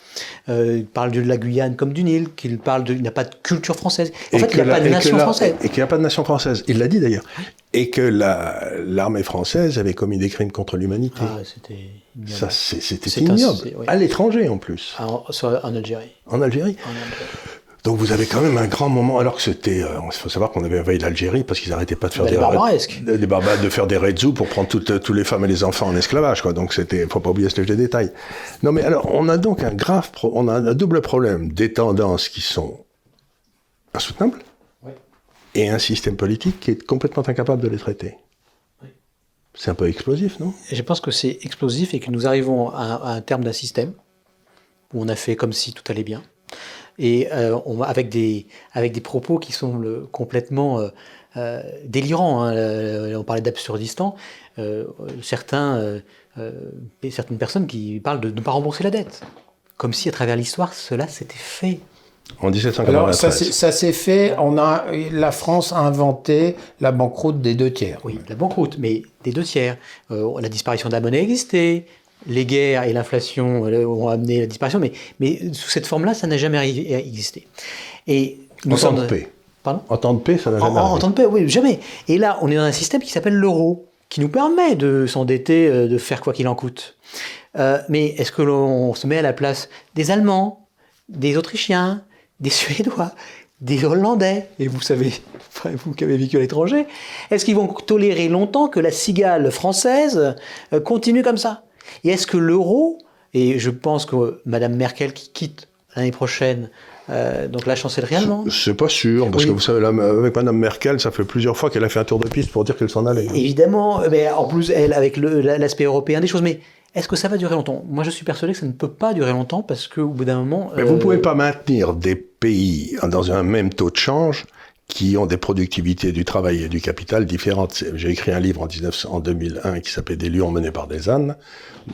parle de la Guyane comme d'une île, qu'il parle de, n'a pas de culture française. En fait, il n'y a pas de nation française.
Et qu'il n'y a pas de nation française. Il l'a dit d'ailleurs. Et que l'armée française avait commis des crimes contre l'humanité.
Ah, c'était
ça, c'était ignoble. À l'étranger, en plus.
En, en Algérie.
En Algérie. Donc vous avez quand même un grand moment, alors que c'était, euh, il faut savoir qu'on avait envahi l'Algérie parce qu'ils n'arrêtaient pas de faire bah, des,
des,
des barbares, de faire des raids pour prendre toutes, toutes les femmes et les enfants en esclavage, quoi. Donc c'était, faut pas oublier ce de détails. Non mais alors, on a donc un grave, on a un double problème des tendances qui sont insoutenables et un système politique qui est complètement incapable de les traiter. C'est un peu explosif, non?
Je pense que c'est explosif et que nous arrivons à, un terme d'un système où on a fait comme si tout allait bien. Et euh, on, avec, des, avec des propos qui sont le, complètement euh, euh, délirants. Hein. on parlait d'absurdistan. certains, certaines personnes qui parlent de ne pas rembourser la dette. Comme si à travers l'histoire, cela s'était fait.
En 1793.
ça s'est fait, on a, la France a inventé la banqueroute des deux tiers.
Oui, la banqueroute, mais des deux tiers. Euh, la disparition de la monnaie existait, les guerres et l'inflation euh, ont amené la disparition, mais, mais sous cette forme-là, ça n'a jamais existé.
Et nous en temps de paix. Pardon? En temps de paix, ça n'a jamais
en, en, temps de paix, oui, jamais. Et là, on est dans un système qui s'appelle l'euro, qui nous permet de s'endetter, euh, de faire quoi qu'il en coûte. mais est-ce que l'on se met à la place des Allemands, des Autrichiens, des Suédois, des Hollandais, et vous savez, vous qui avez vécu à l'étranger, est-ce qu'ils vont tolérer longtemps que la cigale française euh, continue comme ça? Et est-ce que l'euro, et je pense que Madame Merkel qui quitte l'année prochaine euh, donc la chancellerie allemande
C'est pas sûr, parce que vous savez, avec Madame Merkel, ça fait plusieurs fois qu'elle a fait un tour de piste pour dire qu'elle s'en allait.
Évidemment, mais en plus, elle, avec l'aspect européen des choses, mais est-ce que ça va durer longtemps? Moi, je suis persuadé que ça ne peut pas durer longtemps, parce qu'au bout d'un moment...
Mais vous ne pouvez pas maintenir des pays dans un même taux de change qui ont des productivités du travail et du capital différentes. J'ai écrit un livre en, 19, en 2001 qui s'appelait Des lions menés par des ânes,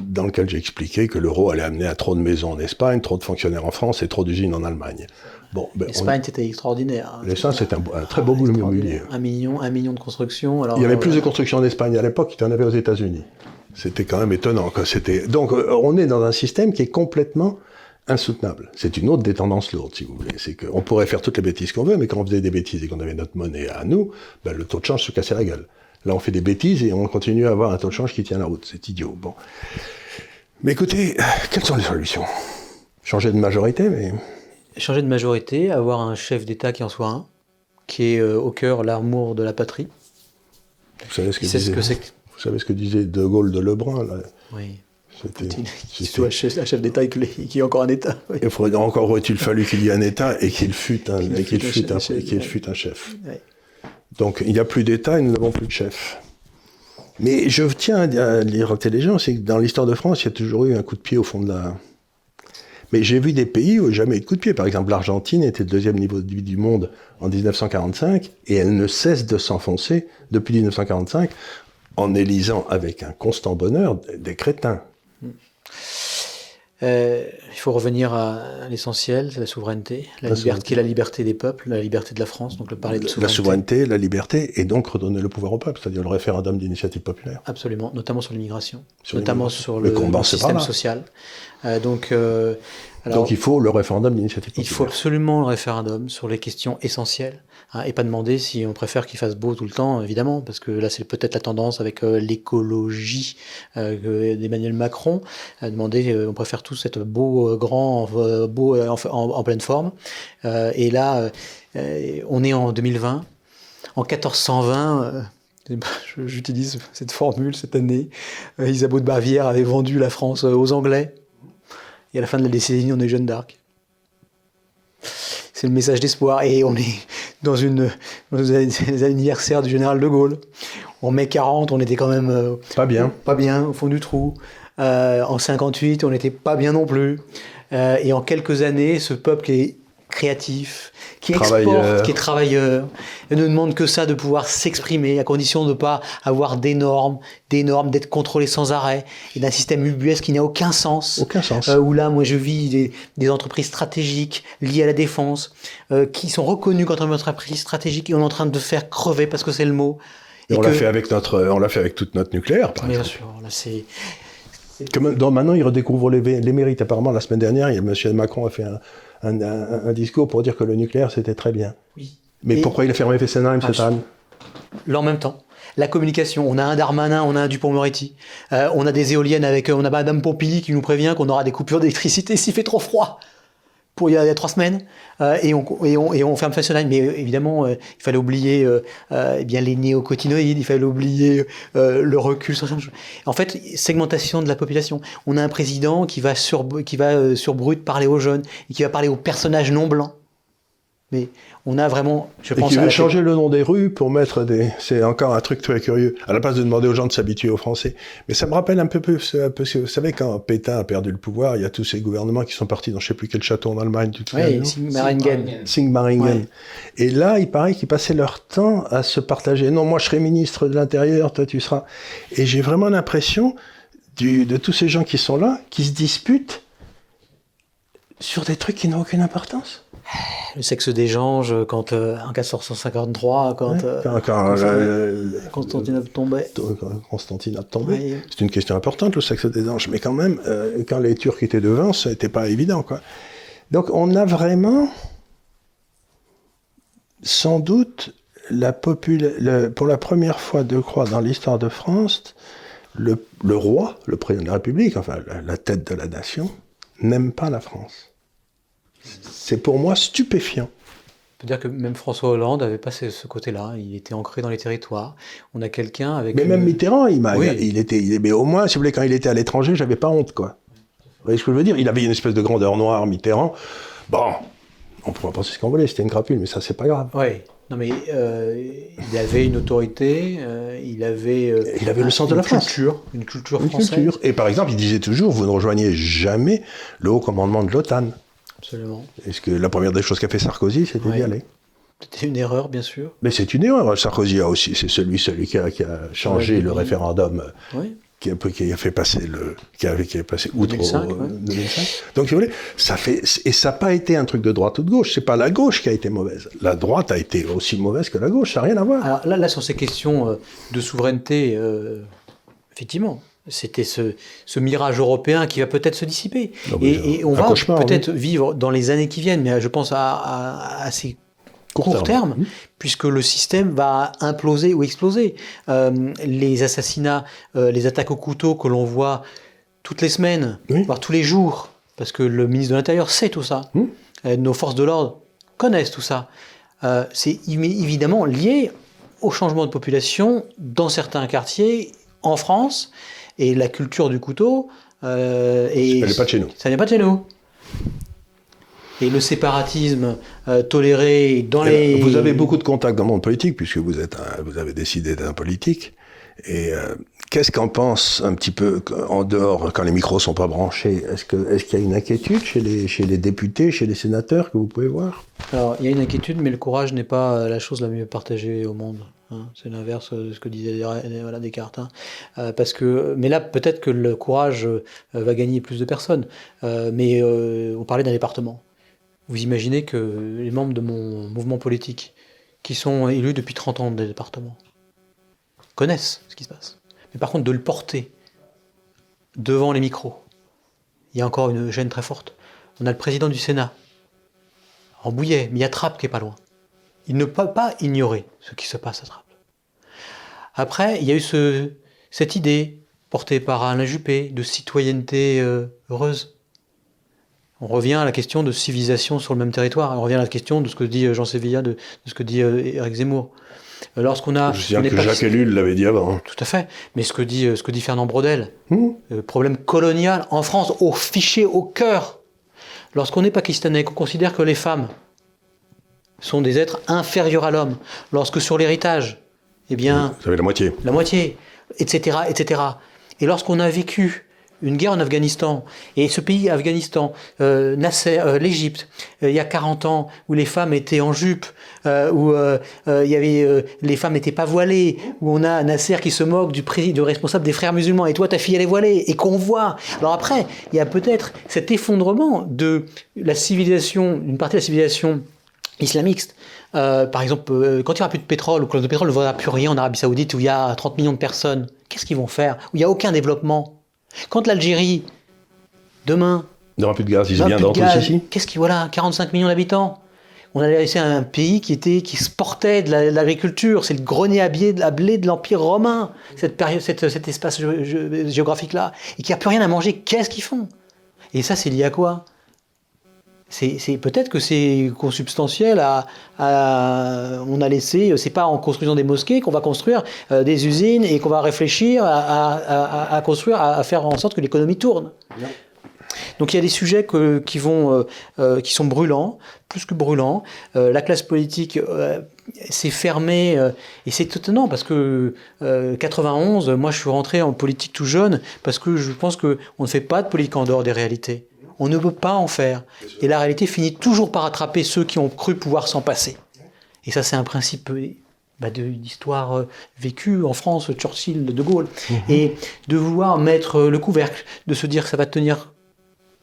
dans lequel j'ai expliqué que l'euro allait amener à trop de maisons en Espagne, trop de fonctionnaires en France et trop d'usines en Allemagne.
Bon, ben, L'Espagne, c'était extraordinaire.
Hein. L'Espagne, c'est un, très beau boulot immobilier.
Un million, un million de constructions.
Alors, Il y avait plus de constructions en Espagne à l'époque qu'il y en avait aux États-Unis. C'était quand même étonnant. C'était... Donc, euh, on est dans un système qui est complètement insoutenable. C'est une autre des tendances lourdes, si vous voulez. C'est qu'on pourrait faire toutes les bêtises qu'on veut, mais quand on faisait des bêtises et qu'on avait notre monnaie à nous, ben, le taux de change se cassait la gueule. Là, on fait des bêtises et on continue à avoir un taux de change qui tient la route. C'est idiot. Bon. Mais écoutez, quelles sont les solutions? Changer de majorité, mais...
Changer de majorité, avoir un chef d'État qui en soit un, qui est euh, au cœur l'amour de la patrie.
Vous savez ce que, disait, vous savez ce que disait De Gaulle de Lebrun là?
Oui. Qu'il soit chef, chef d'État et qu'il y ait encore un État.
Il faudrait, encore aurait-il fallu qu'il y ait un État et qu'il fût un, et qu'il fût un, fût un chef. Donc il n'y a plus d'État et nous n'avons plus de chef. Mais je tiens à dire intelligent, c'est que dans l'histoire de France, il y a toujours eu un coup de pied au fond de la. Mais j'ai vu des pays où il n'y a jamais eu de coup de pied. Par exemple, l'Argentine était le deuxième niveau de vie du monde en 1945 et elle ne cesse de s'enfoncer depuis 1945 en élisant avec un constant bonheur des crétins.
Euh, il faut revenir à l'essentiel, c'est la souveraineté, la, liberté, qui est la liberté des peuples, la liberté de la France, donc le parler de souveraineté.
La souveraineté, la liberté, et donc redonner le pouvoir au peuple, c'est-à-dire le référendum d'initiative populaire.
Absolument, notamment sur l'immigration, notamment sur le, système social. Euh, donc, euh,
donc il faut le référendum d'initiative populaire.
Il faut absolument le référendum sur les questions essentielles Hein, et pas demander si on préfère qu'il fasse beau tout le temps, évidemment, parce que là c'est peut-être la tendance avec euh, l'écologie euh, d'Emmanuel Macron, demander euh, on préfère tous être beau, grand, beau en, pleine forme. et là, on est en 2020, en 1420. J'utilise cette formule cette année. Isabeau de Bavière avait vendu la France aux Anglais. Et à la fin de la décennie, on est Jeanne d'Arc. C'est le message d'espoir. Et on est dans, une, les anniversaires du général de Gaulle. En mai 40, on était quand même. Euh,
pas bien.
Pas bien, au fond du trou. Euh, en 58, on n'était pas bien non plus. Euh, et en quelques années, ce peuple qui est créatif, qui exporte, qui est travailleur, et ne demande que ça de pouvoir s'exprimer, à condition de ne pas avoir des normes, des normes, d'être contrôlé sans arrêt, et d'un système UBS qui n'a aucun sens.
Aucun sens.
Euh, où là, moi, je vis des, entreprises stratégiques liées à la défense, euh, qui sont reconnues comme entreprises stratégiques, et on est en train de faire crever parce que c'est le mot.
Et, on l'a fait avec notre, on l'a fait avec toute notre nucléaire, par
Bien sûr, là, c'est.
Comme, maintenant, ils redécouvrent les, les, mérites. Apparemment, la semaine dernière, il M. Macron a fait un, un, discours pour dire que le nucléaire, c'était très bien. Oui. Mais pourquoi il a fermé Fessenheim, cette année
Là, en même temps. La communication, on a un Darmanin, on a un Dupont-Moretti, euh, on a des éoliennes avec, on a Madame Pompili qui nous prévient qu'on aura des coupures d'électricité s'il fait trop froid pour il y a, trois semaines euh, et, on, ferme Fessenheim. Mais euh, évidemment, euh, il fallait oublier eh bien les néocotinoïdes, il fallait oublier le recul. En fait, segmentation de la population. On a un président qui va sur, qui va sur brut parler aux jeunes et qui va parler aux personnages non blancs. Mais on a vraiment,
je pense. Et qui veut changer le nom des rues pour mettre des. C'est encore un truc très curieux. À la place de demander aux gens de s'habituer au français. Mais ça me rappelle un peu plus. Vous savez, quand Pétain a perdu le pouvoir, il y a tous ces gouvernements qui sont partis dans je sais plus quel château en Allemagne. Tu
te oui, Sigmaringen.
Sigmaringen. Et là, il paraît qu'ils passaient leur temps à se partager. Non, moi, je serai ministre de l'Intérieur, toi, tu seras. Et j'ai vraiment l'impression de tous ces gens qui sont là, qui se disputent sur des trucs qui n'ont aucune importance.
Le sexe des anges, quand euh, en 1453, quand, euh, Constantinople tombait.
Constantinople tombait. C'est une question importante, le sexe des anges, mais quand même, euh, quand les Turcs étaient devant, ça n'était pas évident. Quoi. Donc on a vraiment, sans doute, la pour la première fois, de croix, dans l'histoire de France, le, roi, le président de la République, enfin la tête de la nation, n'aime pas la France C'est pour moi stupéfiant.
On peut dire que même François Hollande avait pas ce, côté-là. Il était ancré dans les territoires. On a quelqu'un avec.
Mais même Mitterrand, il m'a, il était, il, mais au moins, si vous voulez, quand il était à l'étranger, j'avais pas honte, quoi. Vous voyez ce que je veux dire? Il avait une espèce de grandeur noire, Mitterrand. Bon, on pourrait penser ce qu'on voulait, c'était une crapule, mais ça, c'est pas grave.
Oui. Non, mais euh, il avait une autorité, euh, il avait. Euh,
il avait le sens de la France.
Culture, une culture française. Culture.
Et par exemple, il disait toujours vous ne rejoignez jamais le haut commandement de l'OTAN.
Absolument.
Est-ce que la première des choses qu'a fait Sarkozy, c'était d'y aller?
C'était une erreur, bien sûr.
Mais c'est une erreur. Sarkozy a aussi, c'est celui, celui qui a, changé le référendum oui qui a, qui a fait passer le, qui a, qui a passé outre 2005, au, 2005. Donc, si vous voulez, ça fait, et ça n'a pas été un truc de droite ou de gauche. C'est pas la gauche qui a été mauvaise. La droite a été aussi mauvaise que la gauche. Ça n'a rien à voir.
Alors là, là, sur ces questions euh, de souveraineté, euh, effectivement, c'était ce, ce, mirage européen qui va peut-être se dissiper. et, on va peut-être vivre dans les années qui viennnes, mais je pense à, à, à ces court, terme, mmh. puisque le système va imploser ou exploser. Euh, les assassinats, euh, les attaques au couteau que l'on voit toutes les semaines, voire tous les jours, parce que le ministre de l'Intérieur sait tout ça, mmh. euh, nos forces de l'ordre connaissent tout ça. c'est évidemment lié au changement de population dans certains quartiers en France, et la culture du couteau.
et ça n'est pas de chez nous.
Ça n'est pas de chez nous et le séparatisme euh, toléré dans les...
Vous avez beaucoup de contacts dans le monde politique, puisque vous, êtes vous avez décidé d'être un politique. Et euh, qu'est-ce qu'en pense un petit peu en dehors, quand les micros sont pas branchés Est-ce qu'il est qu'il y a une inquiétude chez les, chez les députés, chez les sénateurs que vous pouvez voir?
Alors, il y a une inquiétude, mais le courage n'est pas la chose la mieux partagée au monde. Hein. C'est l'inverse de ce que disait Descartes. Hein. Euh, parce que, mais là, peut-être que le courage va gagner plus de personnes. mais on parlait d'un département. Vous imaginez que les membres de mon mouvement politique, qui sont élus depuis 30 ans des départements, connaissent ce qui se passe. Mais par contre, de le porter devant les micros, il y a encore une gêne très forte. On a le président du Sénat, en bouillet, mais il y a qui est pas loin. Il ne peut pas ignorer ce qui se passe à Trappe. Après, il y a eu cette idée portée par Alain Juppé de citoyenneté euh, heureuse on revient à la question de civilisation sur le même territoire. On revient à la question de ce que dit euh, Jean Sévilla, de, ce que dit Eric euh, Zemmour.
Lorsqu'on a, Je que Jacques Ellul l'avait dit avant.
Tout à fait. Mais ce que dit, ce que dit Fernand Brodel, hmm. le problème colonial en France, au fichier, au cœur. Lorsqu'on est pakistanais, qu'on considère que les femmes sont des êtres inférieurs à l'homme, lorsque sur l'héritage, eh bien...
Vous avez la moitié.
La moitié, etc., etc. Et lorsqu'on a vécu une guerre en Afghanistan. Et ce pays, Afghanistan, euh, Nasser, euh, l'Égypte, euh, il y a 40 ans, où les femmes étaient en jupe, où il y avait, les femmes n'étaient pas voilées, où on a Nasser qui se moque du, du responsable des frères musulmans, et toi, ta fille, elle est voilée, et qu'on voit. Alors après, il y a peut-être cet effondrement de la civilisation, une partie de la civilisation islamiste. par exemple, quand il n'y aura plus de pétrole, ou que le pétrole ne vaudra plus rien en Arabie Saoudite, où il y a 30 millions de personnes, qu'est-ce qu'ils vont faire Où il n'y a aucun développement quand l'Algérie, demain.
Il n'y aura plus de gaz, ils viennent d'entrer ici.
Qu'est-ce qui, voilà, 45 millions d'habitants. On a laissé un pays qui, était, qui se portait de l'agriculture. C'est le grenier à blé de l'Empire romain, cette période, cet espace géographique-là. Et qui n'a plus rien à manger. Qu'est-ce qu'ils font? Et ça, c'est lié à quoi? C'est peut-être que c'est consubstantiel à, on a laissé c'est pas en construisant des mosquées qu'on va construire euh, des usines et qu'on va réfléchir à, construire à, faire en sorte que l'économie tourne. Donc il y a des sujets qui vont euh, euh, qui sont brûlants plus que brûlants. La classe politique s'est fermée et c'est étonnant parce que 91 moi je suis rentré en politique tout jeune parce que je pense que on ne fait pas de politique en dehors des réalités on ne peut pas en faire. Et la réalité finit toujours par attraper ceux qui ont cru pouvoir s'en passer. Et ça, c'est un principe euh, bah, d'histoire euh, vécue en France, Churchill, De Gaulle. Mhm. Et de vouloir mettre euh, le couvercle, de se dire que ça va tenir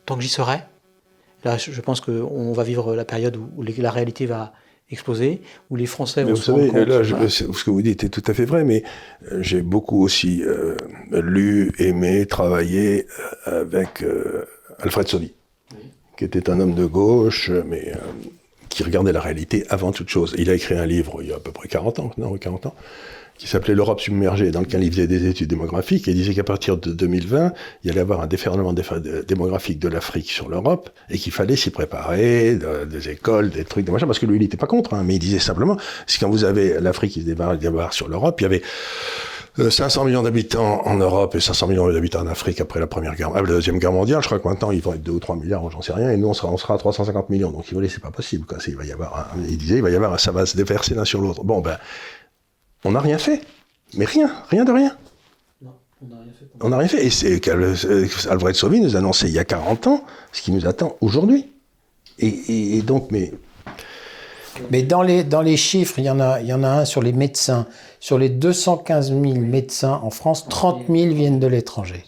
tant que j'y serai. Là, je pense qu'on va vivre la période où la réalité va exploser, où les Français vont
vous savez, là, ce que vous dites est tout à fait vrai, mais j'ai beaucoup aussi lu, aimé, travaillé avec Alfred Soli, qui était un homme de gauche, mais euh, qui regardait la réalité avant toute chose. Il a écrit un livre il y a à peu près 40 ans, non, 40 ans, qui s'appelait L'Europe submergée, dans lequel il faisait des études démographiques, et il disait qu'à partir de 2020, il y allait avoir un déferlement démographique de l'Afrique sur l'Europe, et qu'il fallait s'y préparer, des écoles, des trucs, des machins, parce que lui, il n'était pas contre, hein, mais il disait simplement, c'est quand vous avez l'Afrique qui se débarque sur l'Europe, il y avait 500 euh, millions d'habitants en Europe et 500 millions d'habitants en Afrique après la première guerre, euh, la deuxième guerre mondiale. Je crois que maintenant ils vont être 2 ou 3 milliards, j'en sais rien, et nous on sera, on sera à 350 millions. Donc il voulait, c'est pas possible. Quoi. Il va y avoir, il disait, il va y avoir, ça va se déverser l'un sur l'autre. Bon ben, on n'a rien fait, mais rien, rien de rien. Non, on n'a rien fait. On n'a rien fait. Et c'est Alfred Sauvy nous annonçait il y a 40 ans ce qui nous attend aujourd'hui. Et, et donc, mais
mais dans les, dans les chiffres, il y, en a, il y en a un sur les médecins. Sur les 215 000 médecins en France, 30 000 viennent de l'étranger.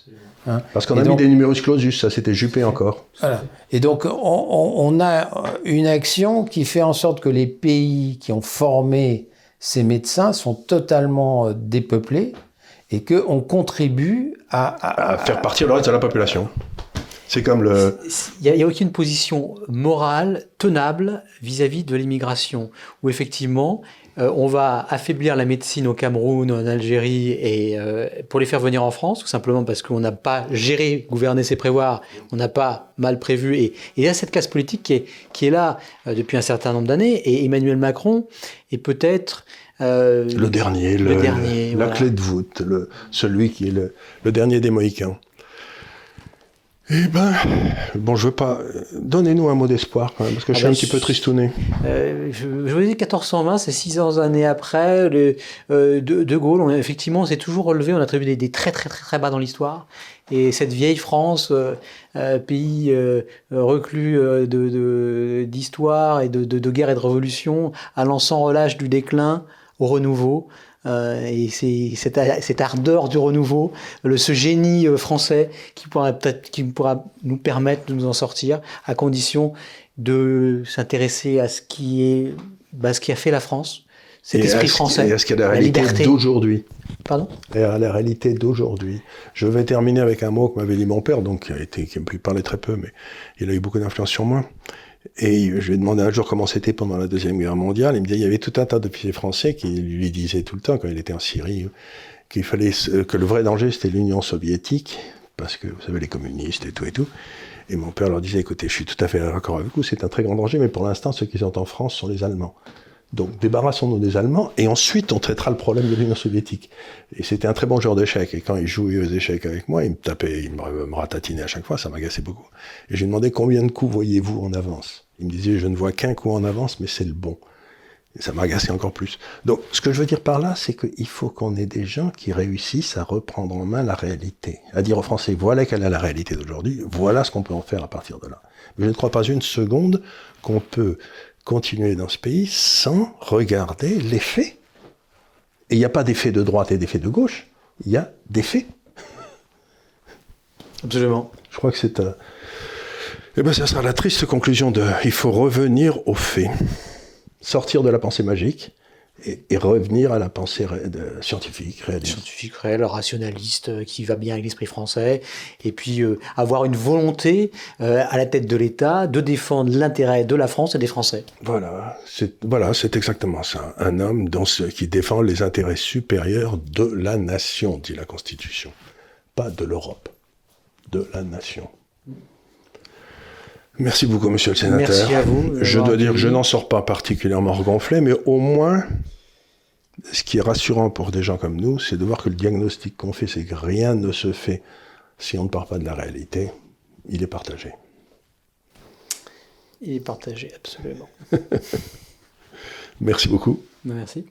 Hein. Parce qu'on a mis des numéros clausus, ça c'était Juppé encore.
Voilà. Et donc on, on, a une action qui fait en sorte que les pays qui ont formé ces médecins sont totalement euh, dépeuplés et qu'on contribue à,
à, à, faire partir le reste de la population. C'est comme le.
Il n'y a, aucune position morale tenable vis-à-vis de l'immigration, où effectivement, euh, on va affaiblir la médecine au Cameroun, en Algérie, et euh, pour les faire venir en France, tout simplement parce qu'on n'a pas géré, gouverné, ses prévoirs, on n'a pas mal prévu. Et, il y a cette classe politique qui est, qui est là euh, depuis un certain nombre d'années, et Emmanuel Macron est peut-être.
le dernier, le, dernier, la clé de voûte, le, celui qui est le, le dernier des Mohicans. Eh ben, bon, je veux pas. Donnez-nous un mot d'espoir, quand même, parce que je suis ah un ben, petit peu tristouné.
Euh, je, je, vous dis 1420, c'est 600 années après. Le, euh, de, de, Gaulle, on, effectivement, on s'est toujours relevé. On a attribué des, des, très, très, très, très bas dans l'histoire. Et cette vieille France, euh, euh pays euh, reclus de d'histoire et de, de, de, guerre et de révolution, allant sans relâche du déclin au renouveau. Euh, et c'est cette, cette, ardeur du renouveau, le, ce génie euh, français qui pourra peut-être qui pourra nous permettre de nous en sortir, à condition de s'intéresser à ce qui est, bah, ce qui a fait la France, cet esprit français,
et à ce qu'il y a la réalité d'aujourd'hui.
Pardon?
Et à la réalité d'aujourd'hui. Je vais terminer avec un mot que m'avait dit mon père, donc qui a été, qui me parlait très peu, mais il a eu beaucoup d'influence sur moi. Et je lui ai demandé un jour comment c'était pendant la Deuxième Guerre mondiale. Il me disait il y avait tout un tas d'officiers français qui lui disaient tout le temps, quand il était en Syrie, qu'il fallait que le vrai danger c'était l'Union soviétique, parce que vous savez les communistes et tout et tout. Et mon père leur disait écoutez, je suis tout à fait d'accord avec vous, c'est un très grand danger, mais pour l'instant ceux qui sont en France sont les Allemands. Donc débarrassons-nous des Allemands et ensuite on traitera le problème de l'Union soviétique. Et c'était un très bon joueur d'échecs. Et quand il jouait aux échecs avec moi, il me tapait, il me, ratatinait à chaque fois, ça m'agaçait beaucoup. Et je lui demandais combien de coups voyez-vous en avance? Il me disait je ne vois qu'un coup en avance, mais c'est le bon. Et ça m'agaçait encore plus. Donc ce que je veux dire par là, c'est qu'il faut qu'on ait des gens qui réussissent à reprendre en main la réalité, à dire aux Français voilà quelle est la réalité d'aujourd'hui, voilà ce qu'on peut en faire à partir de là. Mais je ne crois pas une seconde qu'on peut continuer dans ce pays sans regarder les faits. Et il n'y a pas d'effet de droite et d'effet de gauche, il y a des faits.
Absolument.
Je crois que c'est un... Eh bien, ça sera la triste conclusion de... Il faut revenir aux faits. Sortir de la pensée magique et, revenir à la pensée scientifique, réaliste.
Scientifique, réel, rationaliste, euh, qui va bien avec l'esprit français, et puis euh, avoir une volonté euh, à la tête de l'État de défendre l'intérêt de la France et des Français.
Voilà, c'est voilà, c'est exactement ça. Un homme dans ce, qui défend les intérêts supérieurs de la nation, dit la Constitution, pas de l'Europe, de la nation. Merci beaucoup, monsieur le sénateur.
Merci à vous.
Je dois dire que je n'en sors pas particulièrement regonflé, mais au moins, ce qui est rassurant pour des gens comme nous, c'est de voir que le diagnostic qu'on fait, c'est que rien ne se fait si on ne part pas de la réalité. Il est partagé.
Il est partagé, absolument.
Merci beaucoup.
Merci.